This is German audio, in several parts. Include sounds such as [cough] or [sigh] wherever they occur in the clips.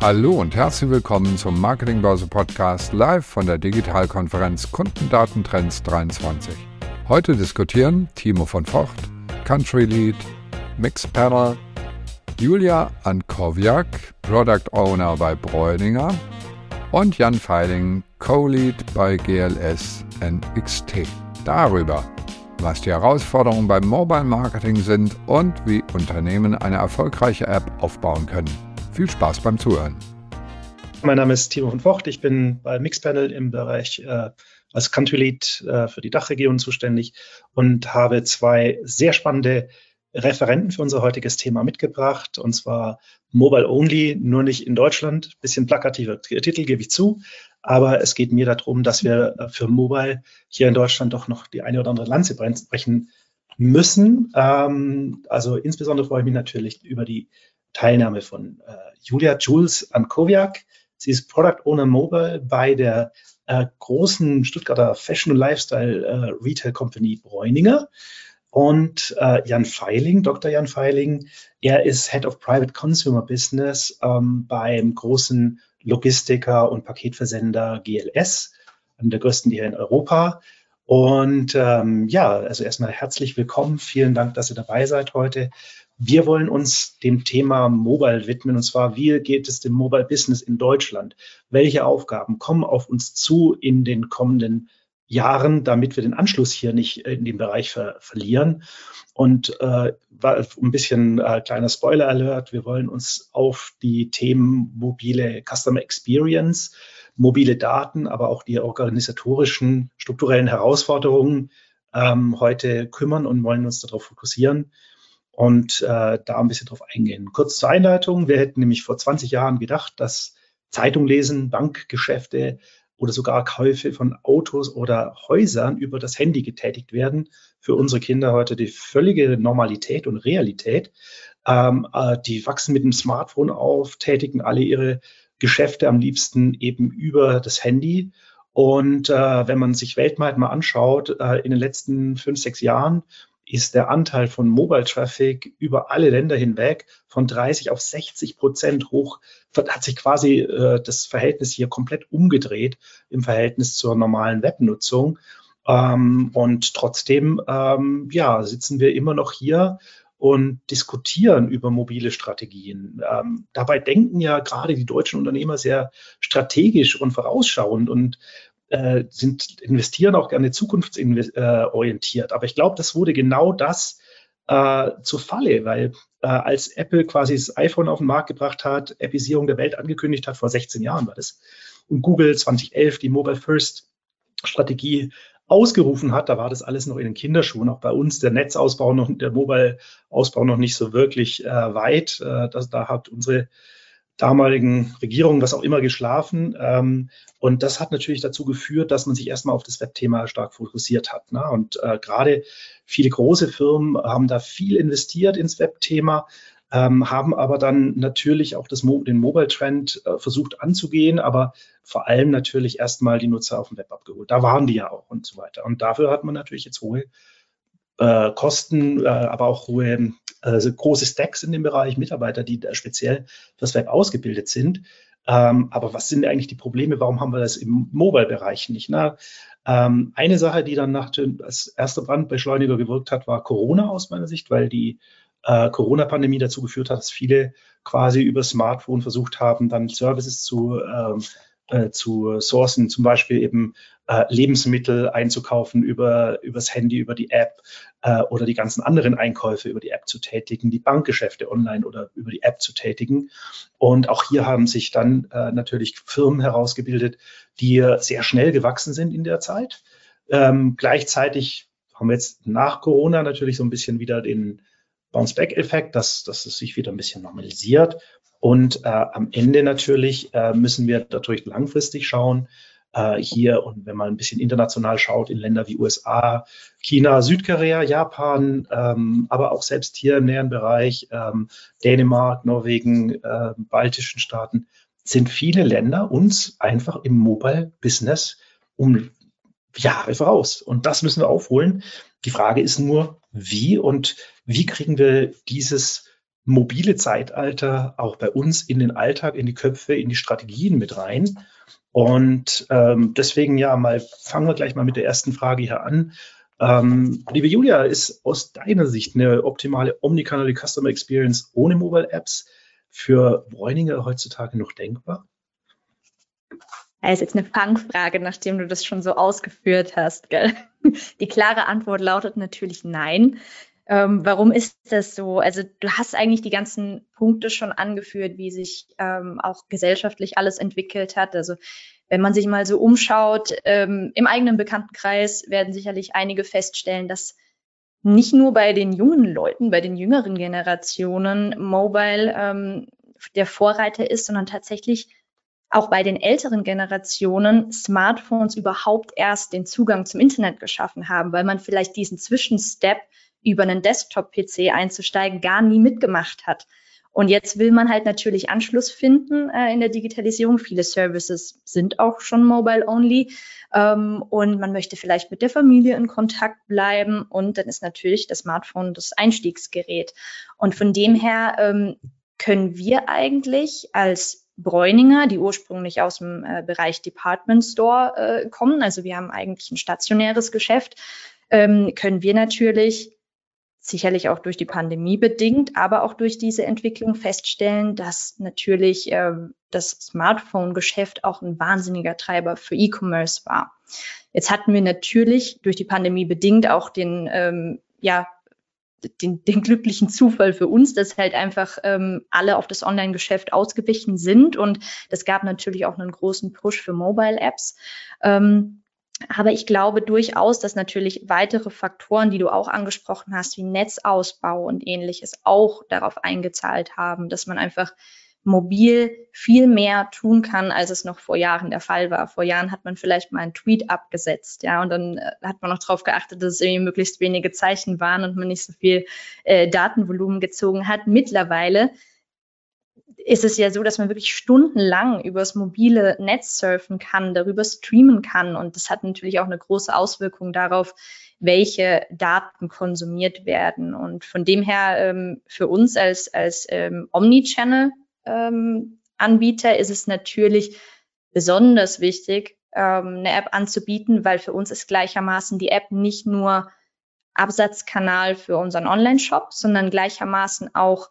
Hallo und herzlich willkommen zum Marketingbörse Podcast live von der Digitalkonferenz Kundendatentrends 23. Heute diskutieren Timo von Vocht, Country Lead, Mixpanel, Julia Ankowiak, Product Owner bei Bräuninger und Jan Feiling, Co-Lead bei GLS NXT. Darüber, was die Herausforderungen beim Mobile Marketing sind und wie Unternehmen eine erfolgreiche App aufbauen können. Viel Spaß beim Zuhören. Mein Name ist Timo von Vocht. Ich bin bei Mixpanel im Bereich äh, als Country Lead äh, für die Dachregion zuständig und habe zwei sehr spannende Referenten für unser heutiges Thema mitgebracht, und zwar Mobile Only, nur nicht in Deutschland. Bisschen plakativer Titel, gebe ich zu. Aber es geht mir darum, dass wir äh, für Mobile hier in Deutschland doch noch die eine oder andere Lanze brechen müssen. Ähm, also insbesondere freue ich mich natürlich über die Teilnahme von äh, Julia Jules Ankowiak. Sie ist Product Owner Mobile bei der äh, großen Stuttgarter Fashion und Lifestyle äh, Retail Company Bräuninger. Und äh, Jan Feiling, Dr. Jan Feiling, er ist Head of Private Consumer Business ähm, beim großen Logistiker und Paketversender GLS, einem der größten hier in Europa. Und ähm, ja, also erstmal herzlich willkommen. Vielen Dank, dass ihr dabei seid heute. Wir wollen uns dem Thema Mobile widmen und zwar, wie geht es dem Mobile Business in Deutschland? Welche Aufgaben kommen auf uns zu in den kommenden Jahren, damit wir den Anschluss hier nicht in dem Bereich ver verlieren? Und äh, ein bisschen äh, kleiner Spoiler Alert, wir wollen uns auf die Themen mobile Customer Experience, mobile Daten, aber auch die organisatorischen, strukturellen Herausforderungen ähm, heute kümmern und wollen uns darauf fokussieren und äh, da ein bisschen drauf eingehen. Kurz zur Einleitung. Wir hätten nämlich vor 20 Jahren gedacht, dass Zeitung lesen, Bankgeschäfte oder sogar Käufe von Autos oder Häusern über das Handy getätigt werden. Für unsere Kinder heute die völlige Normalität und Realität. Ähm, äh, die wachsen mit dem Smartphone auf, tätigen alle ihre Geschäfte am liebsten eben über das Handy. Und äh, wenn man sich weltweit mal anschaut, äh, in den letzten fünf, sechs Jahren ist der Anteil von Mobile Traffic über alle Länder hinweg von 30 auf 60 Prozent hoch, hat sich quasi äh, das Verhältnis hier komplett umgedreht im Verhältnis zur normalen Webnutzung. Ähm, und trotzdem, ähm, ja, sitzen wir immer noch hier und diskutieren über mobile Strategien. Ähm, dabei denken ja gerade die deutschen Unternehmer sehr strategisch und vorausschauend und äh, sind, investieren auch gerne zukunftsorientiert. Aber ich glaube, das wurde genau das äh, zur Falle, weil äh, als Apple quasi das iPhone auf den Markt gebracht hat, Appisierung der Welt angekündigt hat, vor 16 Jahren war das, und Google 2011 die Mobile First Strategie ausgerufen hat, da war das alles noch in den Kinderschuhen. Auch bei uns der Netzausbau noch, der Mobile-Ausbau noch nicht so wirklich äh, weit. Äh, das, da hat unsere damaligen Regierungen, was auch immer, geschlafen. Ähm, und das hat natürlich dazu geführt, dass man sich erstmal auf das Webthema stark fokussiert hat. Ne? Und äh, gerade viele große Firmen haben da viel investiert ins Webthema, ähm, haben aber dann natürlich auch das, den Mobile-Trend äh, versucht anzugehen, aber vor allem natürlich erstmal die Nutzer auf dem Web abgeholt. Da waren die ja auch und so weiter. Und dafür hat man natürlich jetzt hohe äh, Kosten, äh, aber auch hohe, also große Stacks in dem Bereich, Mitarbeiter, die da speziell fürs Web ausgebildet sind. Ähm, aber was sind eigentlich die Probleme? Warum haben wir das im Mobile-Bereich nicht? Na, ähm, eine Sache, die dann nach dem, als erster Brandbeschleuniger gewirkt hat, war Corona aus meiner Sicht, weil die äh, Corona-Pandemie dazu geführt hat, dass viele quasi über Smartphone versucht haben, dann Services zu ähm, äh, zu sourcen, zum Beispiel eben äh, Lebensmittel einzukaufen über übers Handy, über die App äh, oder die ganzen anderen Einkäufe über die App zu tätigen, die Bankgeschäfte online oder über die App zu tätigen. Und auch hier haben sich dann äh, natürlich Firmen herausgebildet, die sehr schnell gewachsen sind in der Zeit. Ähm, gleichzeitig haben wir jetzt nach Corona natürlich so ein bisschen wieder den Bounce-Back-Effekt, dass, dass es sich wieder ein bisschen normalisiert. Und äh, am Ende natürlich äh, müssen wir natürlich langfristig schauen, äh, hier und wenn man ein bisschen international schaut, in Länder wie USA, China, Südkorea, Japan, ähm, aber auch selbst hier im näheren Bereich, ähm, Dänemark, Norwegen, äh, baltischen Staaten, sind viele Länder uns einfach im Mobile-Business um Jahre voraus. Und das müssen wir aufholen. Die Frage ist nur, wie und wie kriegen wir dieses mobile Zeitalter auch bei uns in den Alltag, in die Köpfe, in die Strategien mit rein. Und ähm, deswegen ja, mal fangen wir gleich mal mit der ersten Frage hier an. Ähm, liebe Julia, ist aus deiner Sicht eine optimale Omnikanal Customer Experience ohne Mobile Apps für Bräuninger heutzutage noch denkbar? Das ist jetzt eine Fangfrage, nachdem du das schon so ausgeführt hast. Gell? [laughs] Die klare Antwort lautet natürlich nein. Ähm, warum ist das so? Also du hast eigentlich die ganzen Punkte schon angeführt, wie sich ähm, auch gesellschaftlich alles entwickelt hat. Also wenn man sich mal so umschaut, ähm, im eigenen Bekanntenkreis werden sicherlich einige feststellen, dass nicht nur bei den jungen Leuten, bei den jüngeren Generationen Mobile ähm, der Vorreiter ist, sondern tatsächlich auch bei den älteren Generationen Smartphones überhaupt erst den Zugang zum Internet geschaffen haben, weil man vielleicht diesen Zwischenstep über einen Desktop-PC einzusteigen, gar nie mitgemacht hat. Und jetzt will man halt natürlich Anschluss finden äh, in der Digitalisierung. Viele Services sind auch schon mobile-only. Ähm, und man möchte vielleicht mit der Familie in Kontakt bleiben. Und dann ist natürlich das Smartphone das Einstiegsgerät. Und von dem her ähm, können wir eigentlich als Bräuninger, die ursprünglich aus dem äh, Bereich Department Store äh, kommen, also wir haben eigentlich ein stationäres Geschäft, ähm, können wir natürlich sicherlich auch durch die Pandemie bedingt, aber auch durch diese Entwicklung feststellen, dass natürlich äh, das Smartphone-Geschäft auch ein wahnsinniger Treiber für E-Commerce war. Jetzt hatten wir natürlich durch die Pandemie bedingt auch den, ähm, ja, den, den glücklichen Zufall für uns, dass halt einfach ähm, alle auf das Online-Geschäft ausgewichen sind und das gab natürlich auch einen großen Push für Mobile-Apps. Ähm, aber ich glaube durchaus, dass natürlich weitere Faktoren, die du auch angesprochen hast, wie Netzausbau und ähnliches, auch darauf eingezahlt haben, dass man einfach mobil viel mehr tun kann, als es noch vor Jahren der Fall war. Vor Jahren hat man vielleicht mal einen Tweet abgesetzt, ja, und dann äh, hat man noch darauf geachtet, dass es irgendwie möglichst wenige Zeichen waren und man nicht so viel äh, Datenvolumen gezogen hat. Mittlerweile ist es ja so, dass man wirklich stundenlang übers mobile Netz surfen kann, darüber streamen kann. Und das hat natürlich auch eine große Auswirkung darauf, welche Daten konsumiert werden. Und von dem her ähm, für uns als, als ähm, Omnichannel-Anbieter ähm, ist es natürlich besonders wichtig, ähm, eine App anzubieten, weil für uns ist gleichermaßen die App nicht nur Absatzkanal für unseren Online-Shop, sondern gleichermaßen auch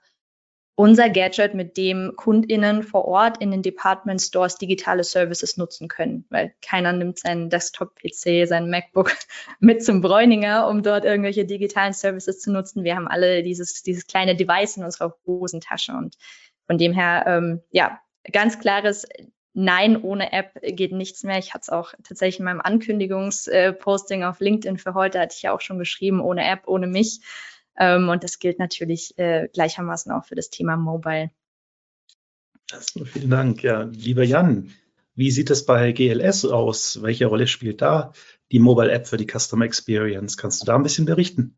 unser Gadget, mit dem KundInnen vor Ort in den Department Stores digitale Services nutzen können, weil keiner nimmt seinen Desktop-PC, sein MacBook [laughs] mit zum Bräuninger, um dort irgendwelche digitalen Services zu nutzen. Wir haben alle dieses, dieses kleine Device in unserer Hosentasche und von dem her, ähm, ja, ganz klares Nein, ohne App geht nichts mehr. Ich hatte es auch tatsächlich in meinem Ankündigungsposting auf LinkedIn für heute, hatte ich ja auch schon geschrieben, ohne App, ohne mich. Ähm, und das gilt natürlich äh, gleichermaßen auch für das Thema Mobile. Erstmal vielen Dank. Ja, lieber Jan, wie sieht es bei GLS aus? Welche Rolle spielt da die Mobile App für die Customer Experience? Kannst du da ein bisschen berichten?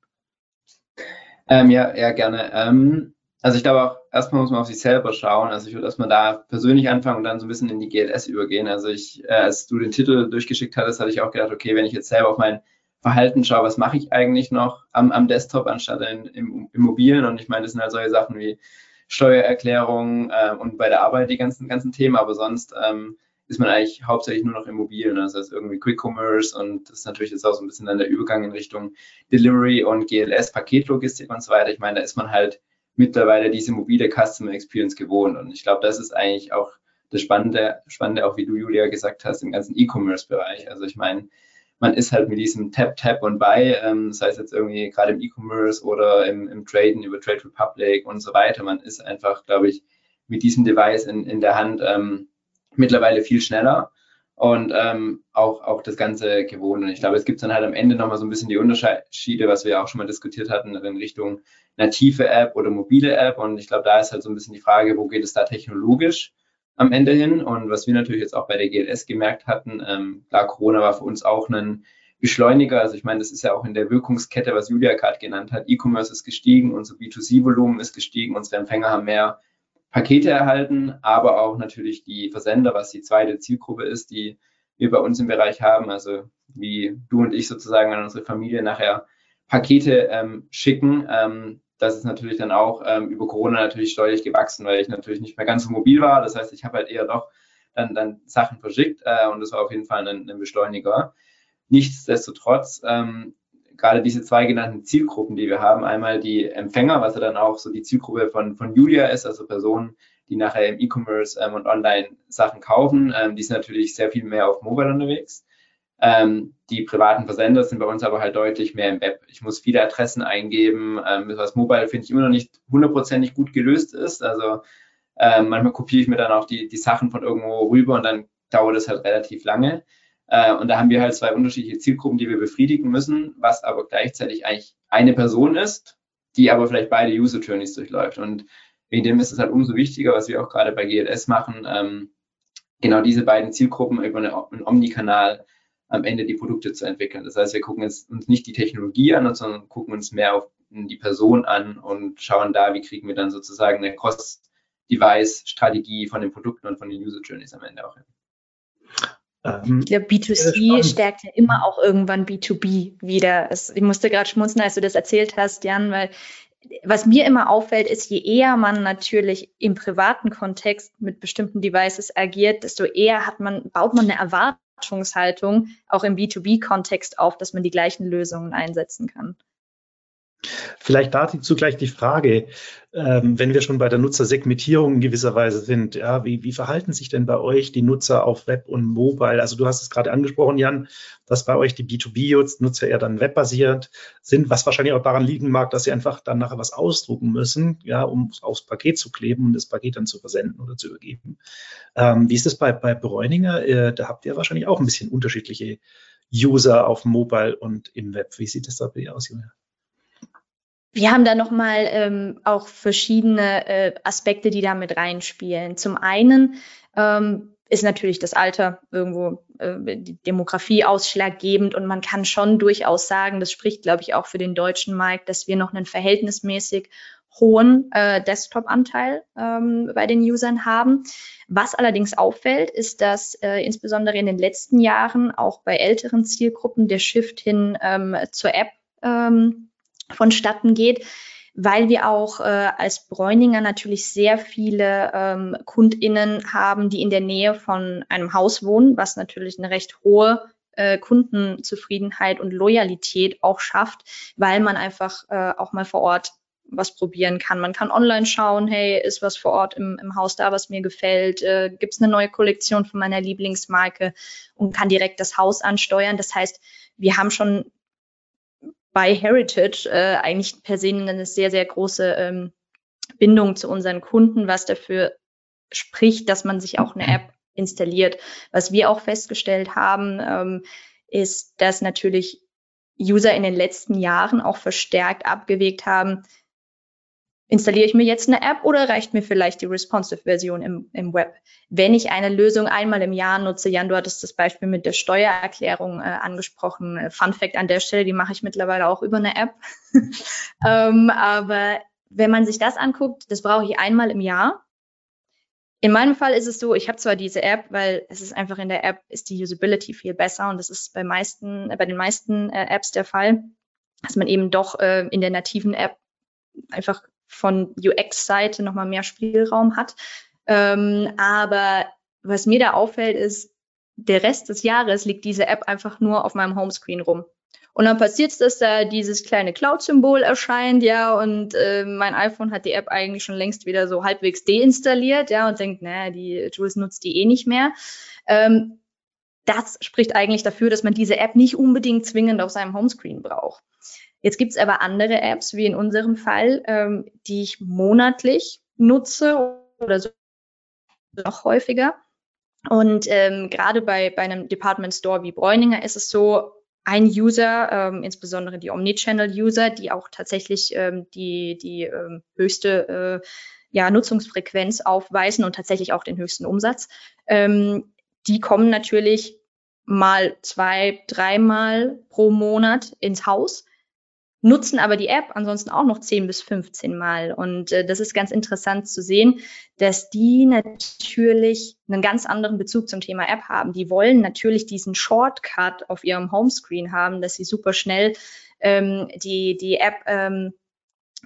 Ähm, ja, ja, gerne. Ähm, also ich glaube auch, erstmal muss man auf sich selber schauen. Also ich würde erstmal da persönlich anfangen und dann so ein bisschen in die GLS übergehen. Also ich, äh, als du den Titel durchgeschickt hattest, hatte ich auch gedacht, okay, wenn ich jetzt selber auf mein Verhalten schaue, was mache ich eigentlich noch am, am Desktop anstatt in, im, im Mobilen. Und ich meine, das sind halt solche Sachen wie Steuererklärung äh, und bei der Arbeit die ganzen, ganzen Themen, aber sonst ähm, ist man eigentlich hauptsächlich nur noch im Mobilen. Also das ist irgendwie Quick Commerce und das ist natürlich jetzt auch so ein bisschen dann der Übergang in Richtung Delivery und GLS, Paketlogistik und so weiter. Ich meine, da ist man halt mittlerweile diese mobile Customer Experience gewohnt. Und ich glaube, das ist eigentlich auch das Spannende, Spannende, auch wie du, Julia, gesagt hast, im ganzen E-Commerce-Bereich. Also ich meine, man ist halt mit diesem Tap, Tap und Buy, ähm, das heißt jetzt irgendwie gerade im E-Commerce oder im, im Traden über Trade Republic und so weiter, man ist einfach, glaube ich, mit diesem Device in, in der Hand ähm, mittlerweile viel schneller und ähm, auch, auch das Ganze gewohnt. Und ich glaube, es gibt dann halt am Ende nochmal so ein bisschen die Unterschiede, was wir auch schon mal diskutiert hatten, in Richtung native App oder mobile App. Und ich glaube, da ist halt so ein bisschen die Frage, wo geht es da technologisch? Am Ende hin. Und was wir natürlich jetzt auch bei der GLS gemerkt hatten, ähm, klar, Corona war für uns auch ein Beschleuniger. Also ich meine, das ist ja auch in der Wirkungskette, was Julia gerade genannt hat. E-Commerce ist gestiegen, unser B2C-Volumen ist gestiegen, unsere Empfänger haben mehr Pakete erhalten, aber auch natürlich die Versender, was die zweite Zielgruppe ist, die wir bei uns im Bereich haben. Also wie du und ich sozusagen an unsere Familie nachher Pakete ähm, schicken. Ähm, das ist natürlich dann auch ähm, über Corona natürlich steuerlich gewachsen, weil ich natürlich nicht mehr ganz so mobil war. Das heißt, ich habe halt eher doch dann, dann Sachen verschickt äh, und das war auf jeden Fall ein, ein Beschleuniger. Nichtsdestotrotz, ähm, gerade diese zwei genannten Zielgruppen, die wir haben, einmal die Empfänger, was ja dann auch so die Zielgruppe von, von Julia ist, also Personen, die nachher im E-Commerce ähm, und online Sachen kaufen, ähm, die sind natürlich sehr viel mehr auf Mobile unterwegs. Ähm, die privaten Versender sind bei uns aber halt deutlich mehr im Web. Ich muss viele Adressen eingeben, ähm, was Mobile finde ich immer noch nicht hundertprozentig gut gelöst ist. Also ähm, manchmal kopiere ich mir dann auch die, die Sachen von irgendwo rüber und dann dauert es halt relativ lange. Äh, und da haben wir halt zwei unterschiedliche Zielgruppen, die wir befriedigen müssen, was aber gleichzeitig eigentlich eine Person ist, die aber vielleicht beide User Journeys durchläuft. Und wegen dem ist es halt umso wichtiger, was wir auch gerade bei GLS machen, ähm, genau diese beiden Zielgruppen über einen Omnikanal am Ende die Produkte zu entwickeln. Das heißt, wir gucken uns nicht die Technologie an, sondern gucken uns mehr auf die Person an und schauen da, wie kriegen wir dann sozusagen eine Cross-Device-Strategie von den Produkten und von den User Journeys am Ende auch hin. Ähm, ich glaube, B2C stärkt ja immer auch irgendwann B2B wieder. Ich musste gerade schmunzeln, als du das erzählt hast, Jan, weil was mir immer auffällt, ist, je eher man natürlich im privaten Kontext mit bestimmten Devices agiert, desto eher hat man, baut man eine Erwartungshaltung auch im B2B-Kontext auf, dass man die gleichen Lösungen einsetzen kann. Vielleicht dazu gleich die Frage, ähm, wenn wir schon bei der Nutzersegmentierung in gewisser Weise sind, ja, wie, wie verhalten sich denn bei euch die Nutzer auf Web und Mobile? Also du hast es gerade angesprochen, Jan, dass bei euch die B2B-Nutzer eher dann webbasiert sind, was wahrscheinlich auch daran liegen mag, dass sie einfach dann nachher was ausdrucken müssen, ja, um aufs Paket zu kleben und das Paket dann zu versenden oder zu übergeben. Ähm, wie ist es bei, bei Bräuninger? Äh, da habt ihr wahrscheinlich auch ein bisschen unterschiedliche User auf Mobile und im Web. Wie sieht es da bei dir aus, Julia? Wir haben da nochmal ähm, auch verschiedene äh, Aspekte, die da mit reinspielen. Zum einen ähm, ist natürlich das Alter irgendwo äh, die Demografie ausschlaggebend und man kann schon durchaus sagen, das spricht, glaube ich, auch für den deutschen Markt, dass wir noch einen verhältnismäßig hohen äh, Desktop-Anteil ähm, bei den Usern haben. Was allerdings auffällt, ist, dass äh, insbesondere in den letzten Jahren auch bei älteren Zielgruppen der Shift hin ähm, zur App ähm, vonstatten geht, weil wir auch äh, als Bräuninger natürlich sehr viele ähm, KundInnen haben, die in der Nähe von einem Haus wohnen, was natürlich eine recht hohe äh, Kundenzufriedenheit und Loyalität auch schafft, weil man einfach äh, auch mal vor Ort was probieren kann. Man kann online schauen, hey, ist was vor Ort im, im Haus da, was mir gefällt? Äh, Gibt es eine neue Kollektion von meiner Lieblingsmarke und kann direkt das Haus ansteuern? Das heißt, wir haben schon bei Heritage äh, eigentlich per se eine sehr, sehr große ähm, Bindung zu unseren Kunden, was dafür spricht, dass man sich auch eine App installiert. Was wir auch festgestellt haben, ähm, ist, dass natürlich User in den letzten Jahren auch verstärkt abgewegt haben, installiere ich mir jetzt eine App oder reicht mir vielleicht die responsive-Version im, im Web? Wenn ich eine Lösung einmal im Jahr nutze, Jan, du hattest das Beispiel mit der Steuererklärung äh, angesprochen. Äh, Fun Fact an der Stelle, die mache ich mittlerweile auch über eine App. [laughs] ähm, aber wenn man sich das anguckt, das brauche ich einmal im Jahr. In meinem Fall ist es so, ich habe zwar diese App, weil es ist einfach in der App ist die Usability viel besser und das ist bei meisten, äh, bei den meisten äh, Apps der Fall, dass man eben doch äh, in der nativen App einfach von UX-Seite nochmal mehr Spielraum hat. Ähm, aber was mir da auffällt, ist, der Rest des Jahres liegt diese App einfach nur auf meinem Homescreen rum. Und dann passiert es, dass da dieses kleine Cloud-Symbol erscheint, ja, und äh, mein iPhone hat die App eigentlich schon längst wieder so halbwegs deinstalliert, ja, und denkt, naja, die Jules nutzt die eh nicht mehr. Ähm, das spricht eigentlich dafür, dass man diese App nicht unbedingt zwingend auf seinem Homescreen braucht. Jetzt gibt es aber andere Apps, wie in unserem Fall, ähm, die ich monatlich nutze oder so noch häufiger. Und ähm, gerade bei, bei einem Department Store wie Bräuninger ist es so, ein User, ähm, insbesondere die Omnichannel-User, die auch tatsächlich ähm, die, die ähm, höchste äh, ja, Nutzungsfrequenz aufweisen und tatsächlich auch den höchsten Umsatz, ähm, die kommen natürlich mal zwei, dreimal pro Monat ins Haus nutzen aber die App ansonsten auch noch 10 bis 15 Mal. Und äh, das ist ganz interessant zu sehen, dass die natürlich einen ganz anderen Bezug zum Thema App haben. Die wollen natürlich diesen Shortcut auf ihrem Homescreen haben, dass sie super schnell ähm, die, die App ähm,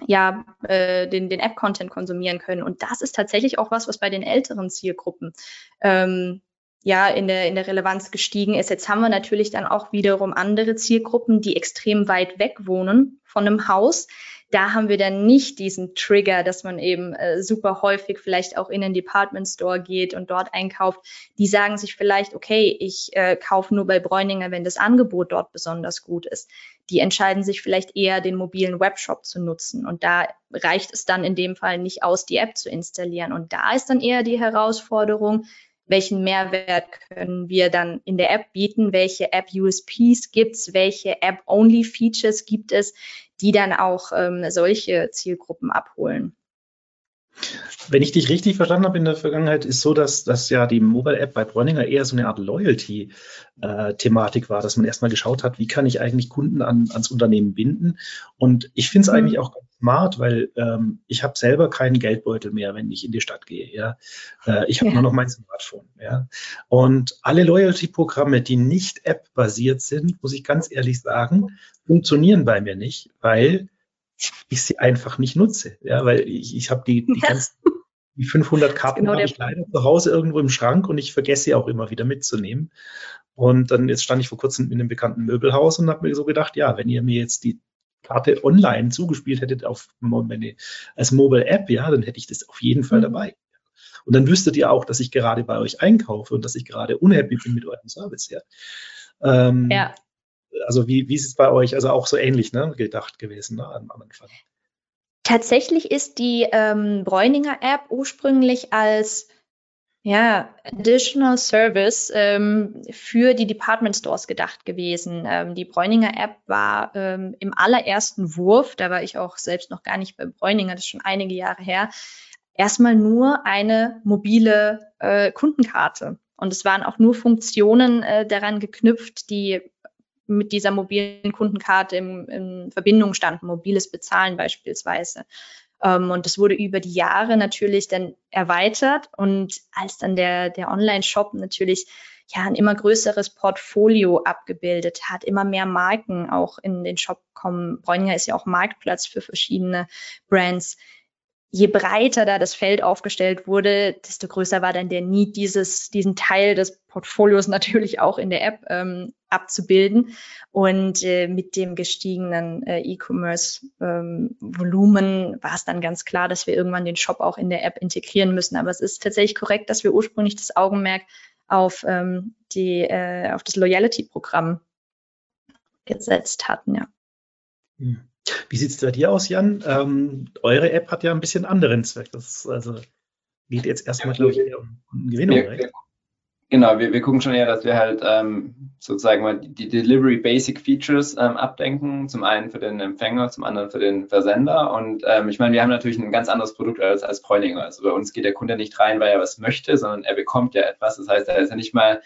ja, äh, den, den App-Content konsumieren können. Und das ist tatsächlich auch was, was bei den älteren Zielgruppen ähm, ja in der, in der Relevanz gestiegen ist. Jetzt haben wir natürlich dann auch wiederum andere Zielgruppen, die extrem weit weg wohnen von einem Haus. Da haben wir dann nicht diesen Trigger, dass man eben äh, super häufig vielleicht auch in den Department Store geht und dort einkauft. Die sagen sich vielleicht, okay, ich äh, kaufe nur bei Bräuninger, wenn das Angebot dort besonders gut ist. Die entscheiden sich vielleicht eher, den mobilen Webshop zu nutzen. Und da reicht es dann in dem Fall nicht aus, die App zu installieren. Und da ist dann eher die Herausforderung, welchen Mehrwert können wir dann in der App bieten, welche App-USPs gibt es, welche App-Only-Features gibt es, die dann auch ähm, solche Zielgruppen abholen. Wenn ich dich richtig verstanden habe in der Vergangenheit, ist so, dass, dass ja die Mobile-App bei Bräuninger eher so eine Art Loyalty-Thematik äh, war, dass man erstmal geschaut hat, wie kann ich eigentlich Kunden an, ans Unternehmen binden. Und ich finde es mhm. eigentlich auch ganz smart, weil ähm, ich habe selber keinen Geldbeutel mehr, wenn ich in die Stadt gehe. Ja? Äh, ich habe ja. nur noch mein Smartphone. Ja? Und alle Loyalty-Programme, die nicht App-basiert sind, muss ich ganz ehrlich sagen, funktionieren bei mir nicht, weil ich sie einfach nicht nutze. Ja, weil ich, ich habe die, die ganzen die 500 Karten genau habe ich leider zu Hause irgendwo im Schrank und ich vergesse sie auch immer wieder mitzunehmen. Und dann jetzt stand ich vor kurzem in einem bekannten Möbelhaus und habe mir so gedacht, ja, wenn ihr mir jetzt die Karte online zugespielt hättet auf meine, als Mobile App, ja, dann hätte ich das auf jeden Fall mhm. dabei. Und dann wüsstet ihr auch, dass ich gerade bei euch einkaufe und dass ich gerade unhappy bin mit eurem Service. Ja. Ähm, ja also wie, wie ist es bei euch? Also auch so ähnlich ne, gedacht gewesen ne, am, Anfang. Tatsächlich ist die ähm, Bräuninger App ursprünglich als ja, Additional Service ähm, für die Department Stores gedacht gewesen. Ähm, die Bräuninger App war ähm, im allerersten Wurf, da war ich auch selbst noch gar nicht bei Bräuninger, das ist schon einige Jahre her, erstmal nur eine mobile äh, Kundenkarte. Und es waren auch nur Funktionen äh, daran geknüpft, die mit dieser mobilen Kundenkarte in, in Verbindung standen, mobiles Bezahlen beispielsweise. Ähm, und das wurde über die Jahre natürlich dann erweitert und als dann der, der Online-Shop natürlich ja ein immer größeres Portfolio abgebildet hat, immer mehr Marken auch in den Shop kommen. Bräuninger ist ja auch Marktplatz für verschiedene Brands je breiter da das Feld aufgestellt wurde, desto größer war dann der Need, dieses, diesen Teil des Portfolios [laughs] natürlich auch in der App ähm, abzubilden. Und äh, mit dem gestiegenen äh, E-Commerce-Volumen ähm, war es dann ganz klar, dass wir irgendwann den Shop auch in der App integrieren müssen. Aber es ist tatsächlich korrekt, dass wir ursprünglich das Augenmerk auf, ähm, die, äh, auf das Loyalty-Programm gesetzt hatten, ja. Hm. Wie sieht es bei dir aus, Jan? Ähm, eure App hat ja ein bisschen anderen Zweck. Das also geht jetzt erstmal, glaube ich, eher um, um Gewinnung. Wir, wir, genau, wir, wir, gucken schon eher, dass wir halt ähm, sozusagen mal die Delivery Basic Features ähm, abdenken. Zum einen für den Empfänger, zum anderen für den Versender. Und ähm, ich meine, wir haben natürlich ein ganz anderes Produkt als, als Bräuninger. Also bei uns geht der Kunde nicht rein, weil er was möchte, sondern er bekommt ja etwas. Das heißt, er ist ja nicht mal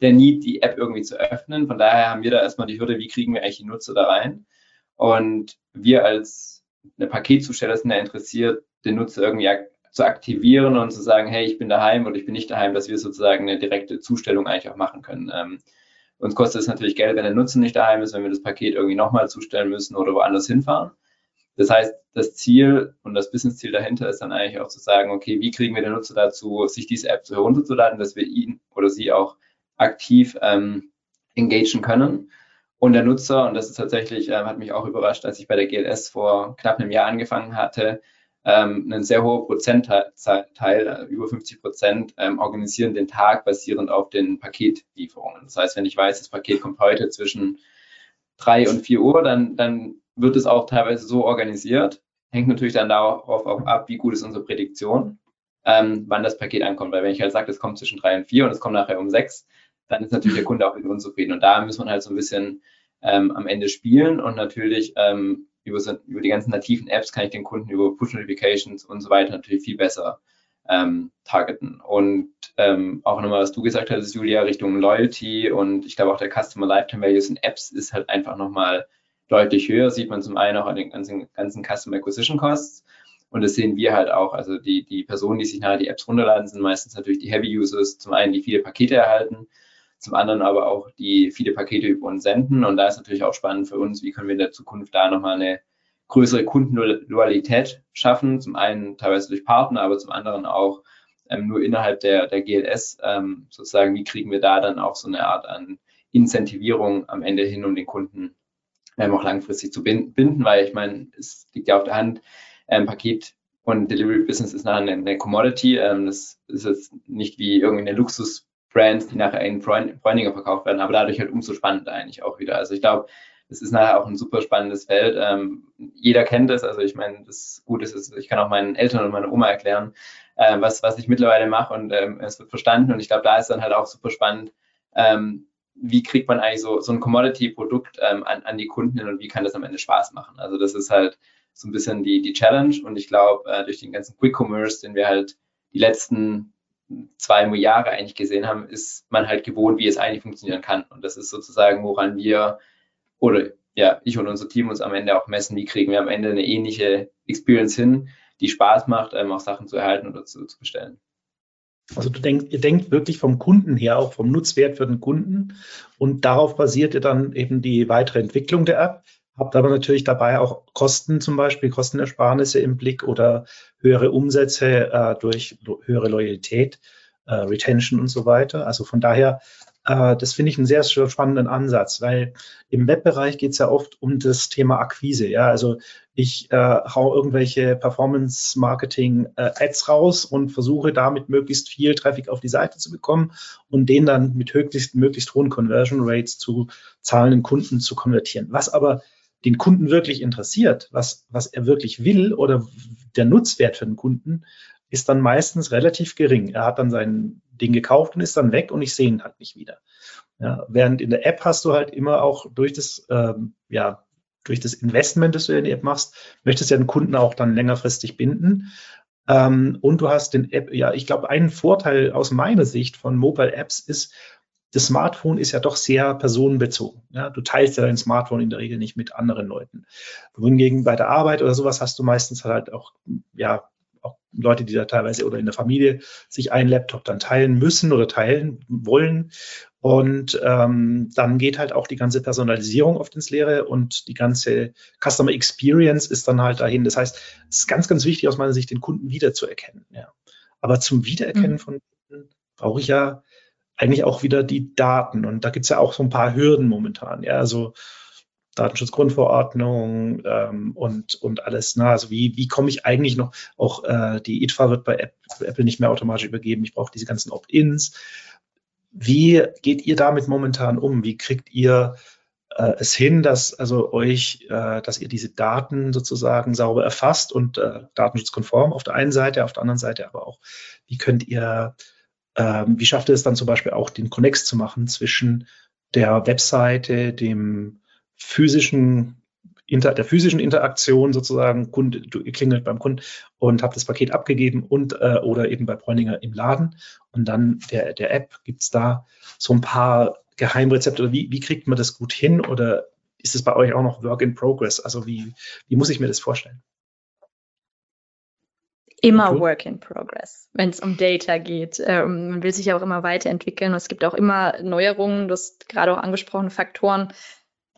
der Need, die App irgendwie zu öffnen. Von daher haben wir da erstmal die Hürde, wie kriegen wir eigentlich die Nutzer da rein? Und wir als eine Paketzusteller sind ja interessiert, den Nutzer irgendwie ak zu aktivieren und zu sagen, hey, ich bin daheim oder ich bin nicht daheim, dass wir sozusagen eine direkte Zustellung eigentlich auch machen können. Ähm, uns kostet es natürlich Geld, wenn der Nutzer nicht daheim ist, wenn wir das Paket irgendwie nochmal zustellen müssen oder woanders hinfahren. Das heißt, das Ziel und das Business-Ziel dahinter ist dann eigentlich auch zu sagen, okay, wie kriegen wir den Nutzer dazu, sich diese App so herunterzuladen, dass wir ihn oder sie auch aktiv ähm, engagen können. Und der Nutzer, und das ist tatsächlich, äh, hat mich auch überrascht, als ich bei der GLS vor knapp einem Jahr angefangen hatte, ähm, ein sehr hoher Prozentteil, äh, über 50 Prozent, ähm, organisieren den Tag basierend auf den Paketlieferungen. Das heißt, wenn ich weiß, das Paket kommt heute zwischen drei und vier Uhr, dann, dann wird es auch teilweise so organisiert. Hängt natürlich dann darauf auch ab, wie gut ist unsere Prädiktion, ähm, wann das Paket ankommt. Weil wenn ich halt sage, es kommt zwischen drei und vier und es kommt nachher um sechs, dann ist natürlich der Kunde auch wieder unzufrieden. Und da muss man halt so ein bisschen ähm, am Ende spielen und natürlich ähm, über, so, über die ganzen nativen Apps kann ich den Kunden über Push-Notifications und so weiter natürlich viel besser ähm, targeten. Und ähm, auch nochmal, was du gesagt hast, Julia, Richtung Loyalty und ich glaube auch der Customer Lifetime Values in Apps ist halt einfach nochmal deutlich höher. Sieht man zum einen auch an den ganzen, ganzen Customer Acquisition Costs. Und das sehen wir halt auch. Also die, die Personen, die sich nachher die Apps runterladen, sind meistens natürlich die Heavy Users, zum einen, die viele Pakete erhalten, zum anderen aber auch die viele Pakete über uns senden. Und da ist natürlich auch spannend für uns, wie können wir in der Zukunft da nochmal eine größere Kundenloyalität schaffen. Zum einen teilweise durch Partner, aber zum anderen auch ähm, nur innerhalb der, der GLS ähm, sozusagen, wie kriegen wir da dann auch so eine Art an Incentivierung am Ende hin, um den Kunden ähm, auch langfristig zu binden, weil ich meine, es liegt ja auf der Hand, ähm, Paket und Delivery Business ist nachher eine, eine Commodity. Ähm, das ist jetzt nicht wie irgendwie eine Luxusbrand, die nachher in Bräuninger verkauft werden, aber dadurch halt umso spannender eigentlich auch wieder. Also ich glaube, es ist nachher auch ein super spannendes Feld. Ähm, jeder kennt es. Also ich meine, das Gute ist, ich kann auch meinen Eltern und meiner Oma erklären, äh, was, was ich mittlerweile mache und ähm, es wird verstanden. Und ich glaube, da ist dann halt auch super spannend, ähm, wie kriegt man eigentlich so, so ein Commodity-Produkt ähm, an, an die Kunden hin und wie kann das am Ende Spaß machen. Also das ist halt so ein bisschen die, die Challenge und ich glaube, äh, durch den ganzen Quick Commerce, den wir halt die letzten zwei Jahre eigentlich gesehen haben, ist man halt gewohnt, wie es eigentlich funktionieren kann. Und das ist sozusagen, woran wir oder ja, ich und unser Team uns am Ende auch messen, wie kriegen wir am Ende eine ähnliche Experience hin, die Spaß macht, ähm, auch Sachen zu erhalten oder zu, zu bestellen. Also du denkt, ihr denkt wirklich vom Kunden her, auch vom Nutzwert für den Kunden und darauf basiert ihr dann eben die weitere Entwicklung der App. Habt aber natürlich dabei auch Kosten zum Beispiel, Kostenersparnisse im Blick oder höhere Umsätze äh, durch höhere Loyalität, äh, Retention und so weiter. Also von daher äh, das finde ich einen sehr spannenden Ansatz, weil im Webbereich geht es ja oft um das Thema Akquise. Ja, also ich äh, hau irgendwelche Performance-Marketing-Ads äh, raus und versuche damit möglichst viel Traffic auf die Seite zu bekommen und den dann mit möglichst, möglichst hohen Conversion Rates zu zahlenden Kunden zu konvertieren. Was aber den Kunden wirklich interessiert, was, was er wirklich will oder der Nutzwert für den Kunden, ist dann meistens relativ gering. Er hat dann sein Ding gekauft und ist dann weg und ich sehe ihn halt nicht wieder. Ja, während in der App hast du halt immer auch durch das, ähm, ja, durch das Investment, das du in die App machst, möchtest du ja den Kunden auch dann längerfristig binden. Ähm, und du hast den App, ja, ich glaube, ein Vorteil aus meiner Sicht von Mobile Apps ist, das Smartphone ist ja doch sehr personenbezogen. Ja, du teilst ja dein Smartphone in der Regel nicht mit anderen Leuten. Wohingegen bei der Arbeit oder sowas hast du meistens halt auch, ja, auch Leute, die da teilweise oder in der Familie sich einen Laptop dann teilen müssen oder teilen wollen. Und ähm, dann geht halt auch die ganze Personalisierung oft ins Leere und die ganze Customer Experience ist dann halt dahin. Das heißt, es ist ganz, ganz wichtig aus meiner Sicht, den Kunden wiederzuerkennen. Ja. Aber zum Wiedererkennen mhm. von Kunden brauche ich ja eigentlich auch wieder die Daten. Und da gibt es ja auch so ein paar Hürden momentan. Ja, also Datenschutzgrundverordnung ähm, und, und alles. Ne? Also wie, wie komme ich eigentlich noch, auch äh, die ITFA wird bei Apple nicht mehr automatisch übergeben. Ich brauche diese ganzen Opt-ins. Wie geht ihr damit momentan um? Wie kriegt ihr äh, es hin, dass also euch, äh, dass ihr diese Daten sozusagen sauber erfasst und äh, datenschutzkonform auf der einen Seite, auf der anderen Seite aber auch, wie könnt ihr, äh, wie schafft ihr es dann zum Beispiel auch, den Connex zu machen zwischen der Webseite, dem physischen Inter, der physischen Interaktion sozusagen, Kunde, du klingelt beim Kunden und habt das Paket abgegeben und äh, oder eben bei Bräuninger im Laden und dann der, der App, gibt es da so ein paar Geheimrezepte oder wie, wie kriegt man das gut hin oder ist es bei euch auch noch Work in Progress? Also wie, wie muss ich mir das vorstellen? Immer okay. Work in Progress, wenn es um Data geht. Ähm, man will sich auch immer weiterentwickeln und es gibt auch immer Neuerungen, du hast gerade auch angesprochen, Faktoren,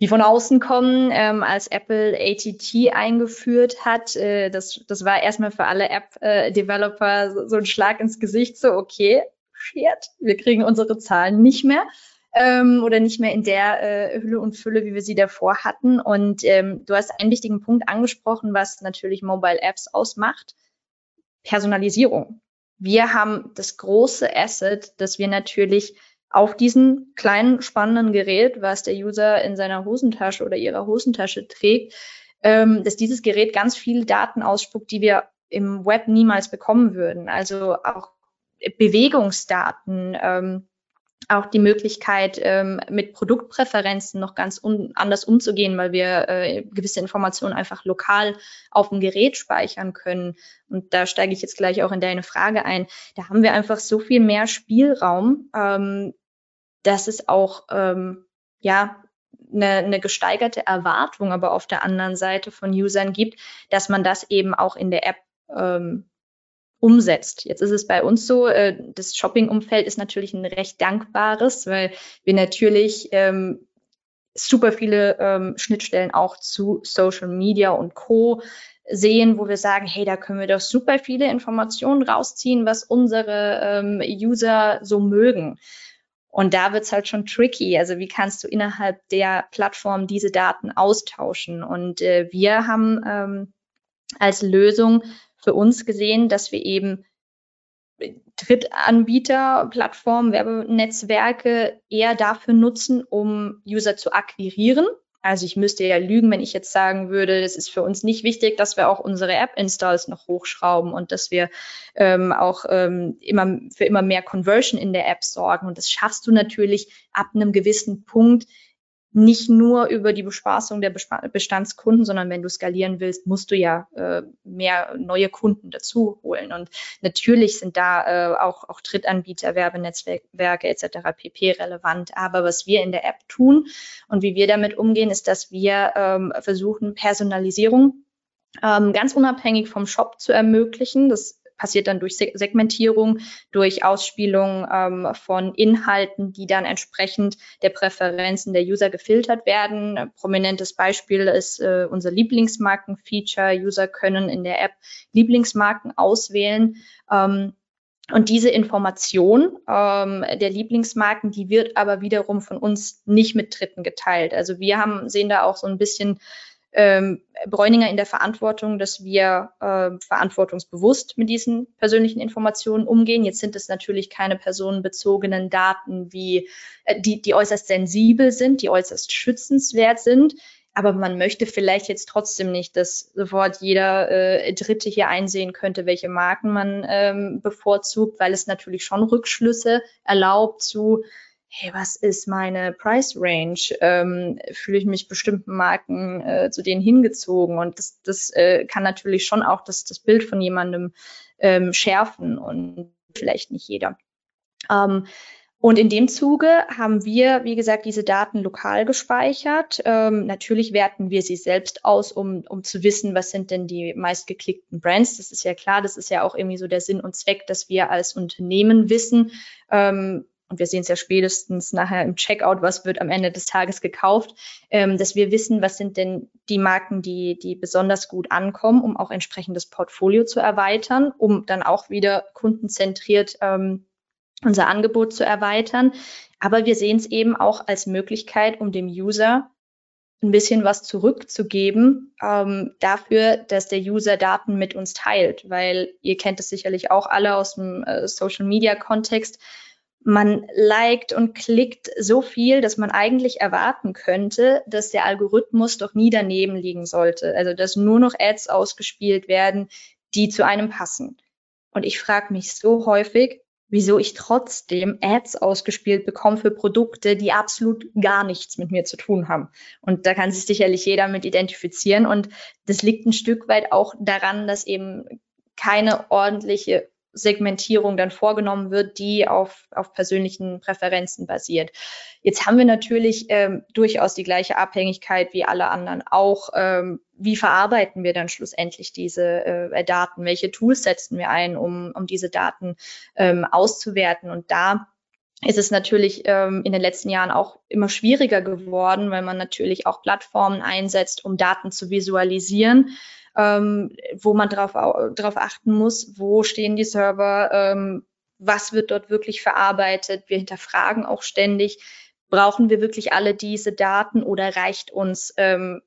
die von außen kommen, ähm, als Apple ATT eingeführt hat. Äh, das, das war erstmal für alle App-Developer äh, so, so, ein Schlag ins Gesicht, so okay, shit, wir kriegen unsere Zahlen nicht mehr ähm, oder nicht mehr in der äh, Hülle und Fülle, wie wir sie davor hatten. Und ähm, du hast einen wichtigen Punkt angesprochen, was natürlich Mobile Apps ausmacht. Personalisierung. Wir haben das große Asset, dass wir natürlich auf diesem kleinen, spannenden Gerät, was der User in seiner Hosentasche oder ihrer Hosentasche trägt, ähm, dass dieses Gerät ganz viele Daten ausspuckt, die wir im Web niemals bekommen würden. Also auch Bewegungsdaten, ähm, auch die Möglichkeit, ähm, mit Produktpräferenzen noch ganz un anders umzugehen, weil wir äh, gewisse Informationen einfach lokal auf dem Gerät speichern können. Und da steige ich jetzt gleich auch in deine Frage ein. Da haben wir einfach so viel mehr Spielraum, ähm, dass es auch ähm, ja eine, eine gesteigerte Erwartung aber auf der anderen Seite von Usern gibt, dass man das eben auch in der App ähm, umsetzt. Jetzt ist es bei uns so, äh, das Shopping-Umfeld ist natürlich ein recht dankbares, weil wir natürlich ähm, super viele ähm, Schnittstellen auch zu Social Media und Co sehen, wo wir sagen, hey, da können wir doch super viele Informationen rausziehen, was unsere ähm, User so mögen. Und da wird's halt schon tricky. Also wie kannst du innerhalb der Plattform diese Daten austauschen? Und äh, wir haben ähm, als Lösung für uns gesehen, dass wir eben Drittanbieter, Plattformen, Werbenetzwerke eher dafür nutzen, um User zu akquirieren also ich müsste ja lügen, wenn ich jetzt sagen würde, es ist für uns nicht wichtig, dass wir auch unsere App-Installs noch hochschrauben und dass wir ähm, auch ähm, immer für immer mehr Conversion in der App sorgen. Und das schaffst du natürlich ab einem gewissen Punkt, nicht nur über die Bespaßung der Bestandskunden, sondern wenn du skalieren willst, musst du ja äh, mehr neue Kunden dazu holen. Und natürlich sind da äh, auch, auch Drittanbieter, Werbenetzwerke etc. pp. relevant. Aber was wir in der App tun und wie wir damit umgehen, ist, dass wir ähm, versuchen, Personalisierung ähm, ganz unabhängig vom Shop zu ermöglichen. Das passiert dann durch Segmentierung, durch Ausspielung ähm, von Inhalten, die dann entsprechend der Präferenzen der User gefiltert werden. Ein prominentes Beispiel ist äh, unser Lieblingsmarken-Feature. User können in der App Lieblingsmarken auswählen. Ähm, und diese Information ähm, der Lieblingsmarken, die wird aber wiederum von uns nicht mit Dritten geteilt. Also wir haben, sehen da auch so ein bisschen ähm, Bräuninger in der Verantwortung, dass wir äh, verantwortungsbewusst mit diesen persönlichen Informationen umgehen. Jetzt sind es natürlich keine personenbezogenen Daten, wie äh, die, die äußerst sensibel sind, die äußerst schützenswert sind. Aber man möchte vielleicht jetzt trotzdem nicht, dass sofort jeder äh, Dritte hier einsehen könnte, welche Marken man ähm, bevorzugt, weil es natürlich schon Rückschlüsse erlaubt zu hey, was ist meine Price Range? Ähm, fühle ich mich bestimmten Marken äh, zu denen hingezogen? Und das, das äh, kann natürlich schon auch das, das Bild von jemandem ähm, schärfen und vielleicht nicht jeder. Ähm, und in dem Zuge haben wir, wie gesagt, diese Daten lokal gespeichert. Ähm, natürlich werten wir sie selbst aus, um, um zu wissen, was sind denn die meistgeklickten Brands. Das ist ja klar, das ist ja auch irgendwie so der Sinn und Zweck, dass wir als Unternehmen wissen, ähm, und wir sehen es ja spätestens nachher im Checkout, was wird am Ende des Tages gekauft, ähm, dass wir wissen, was sind denn die Marken, die, die besonders gut ankommen, um auch entsprechend das Portfolio zu erweitern, um dann auch wieder kundenzentriert ähm, unser Angebot zu erweitern. Aber wir sehen es eben auch als Möglichkeit, um dem User ein bisschen was zurückzugeben ähm, dafür, dass der User Daten mit uns teilt, weil ihr kennt es sicherlich auch alle aus dem äh, Social Media Kontext man liked und klickt so viel, dass man eigentlich erwarten könnte, dass der Algorithmus doch nie daneben liegen sollte. Also dass nur noch Ads ausgespielt werden, die zu einem passen. Und ich frage mich so häufig, wieso ich trotzdem Ads ausgespielt bekomme für Produkte, die absolut gar nichts mit mir zu tun haben. Und da kann sich sicherlich jeder mit identifizieren. Und das liegt ein Stück weit auch daran, dass eben keine ordentliche Segmentierung dann vorgenommen wird, die auf, auf persönlichen Präferenzen basiert. Jetzt haben wir natürlich ähm, durchaus die gleiche Abhängigkeit wie alle anderen auch. Ähm, wie verarbeiten wir dann schlussendlich diese äh, Daten? Welche Tools setzen wir ein, um, um diese Daten ähm, auszuwerten? Und da ist es natürlich ähm, in den letzten Jahren auch immer schwieriger geworden, weil man natürlich auch Plattformen einsetzt, um Daten zu visualisieren ähm, wo man darauf drauf achten muss, wo stehen die Server, ähm, was wird dort wirklich verarbeitet. Wir hinterfragen auch ständig, brauchen wir wirklich alle diese Daten oder reicht uns ähm,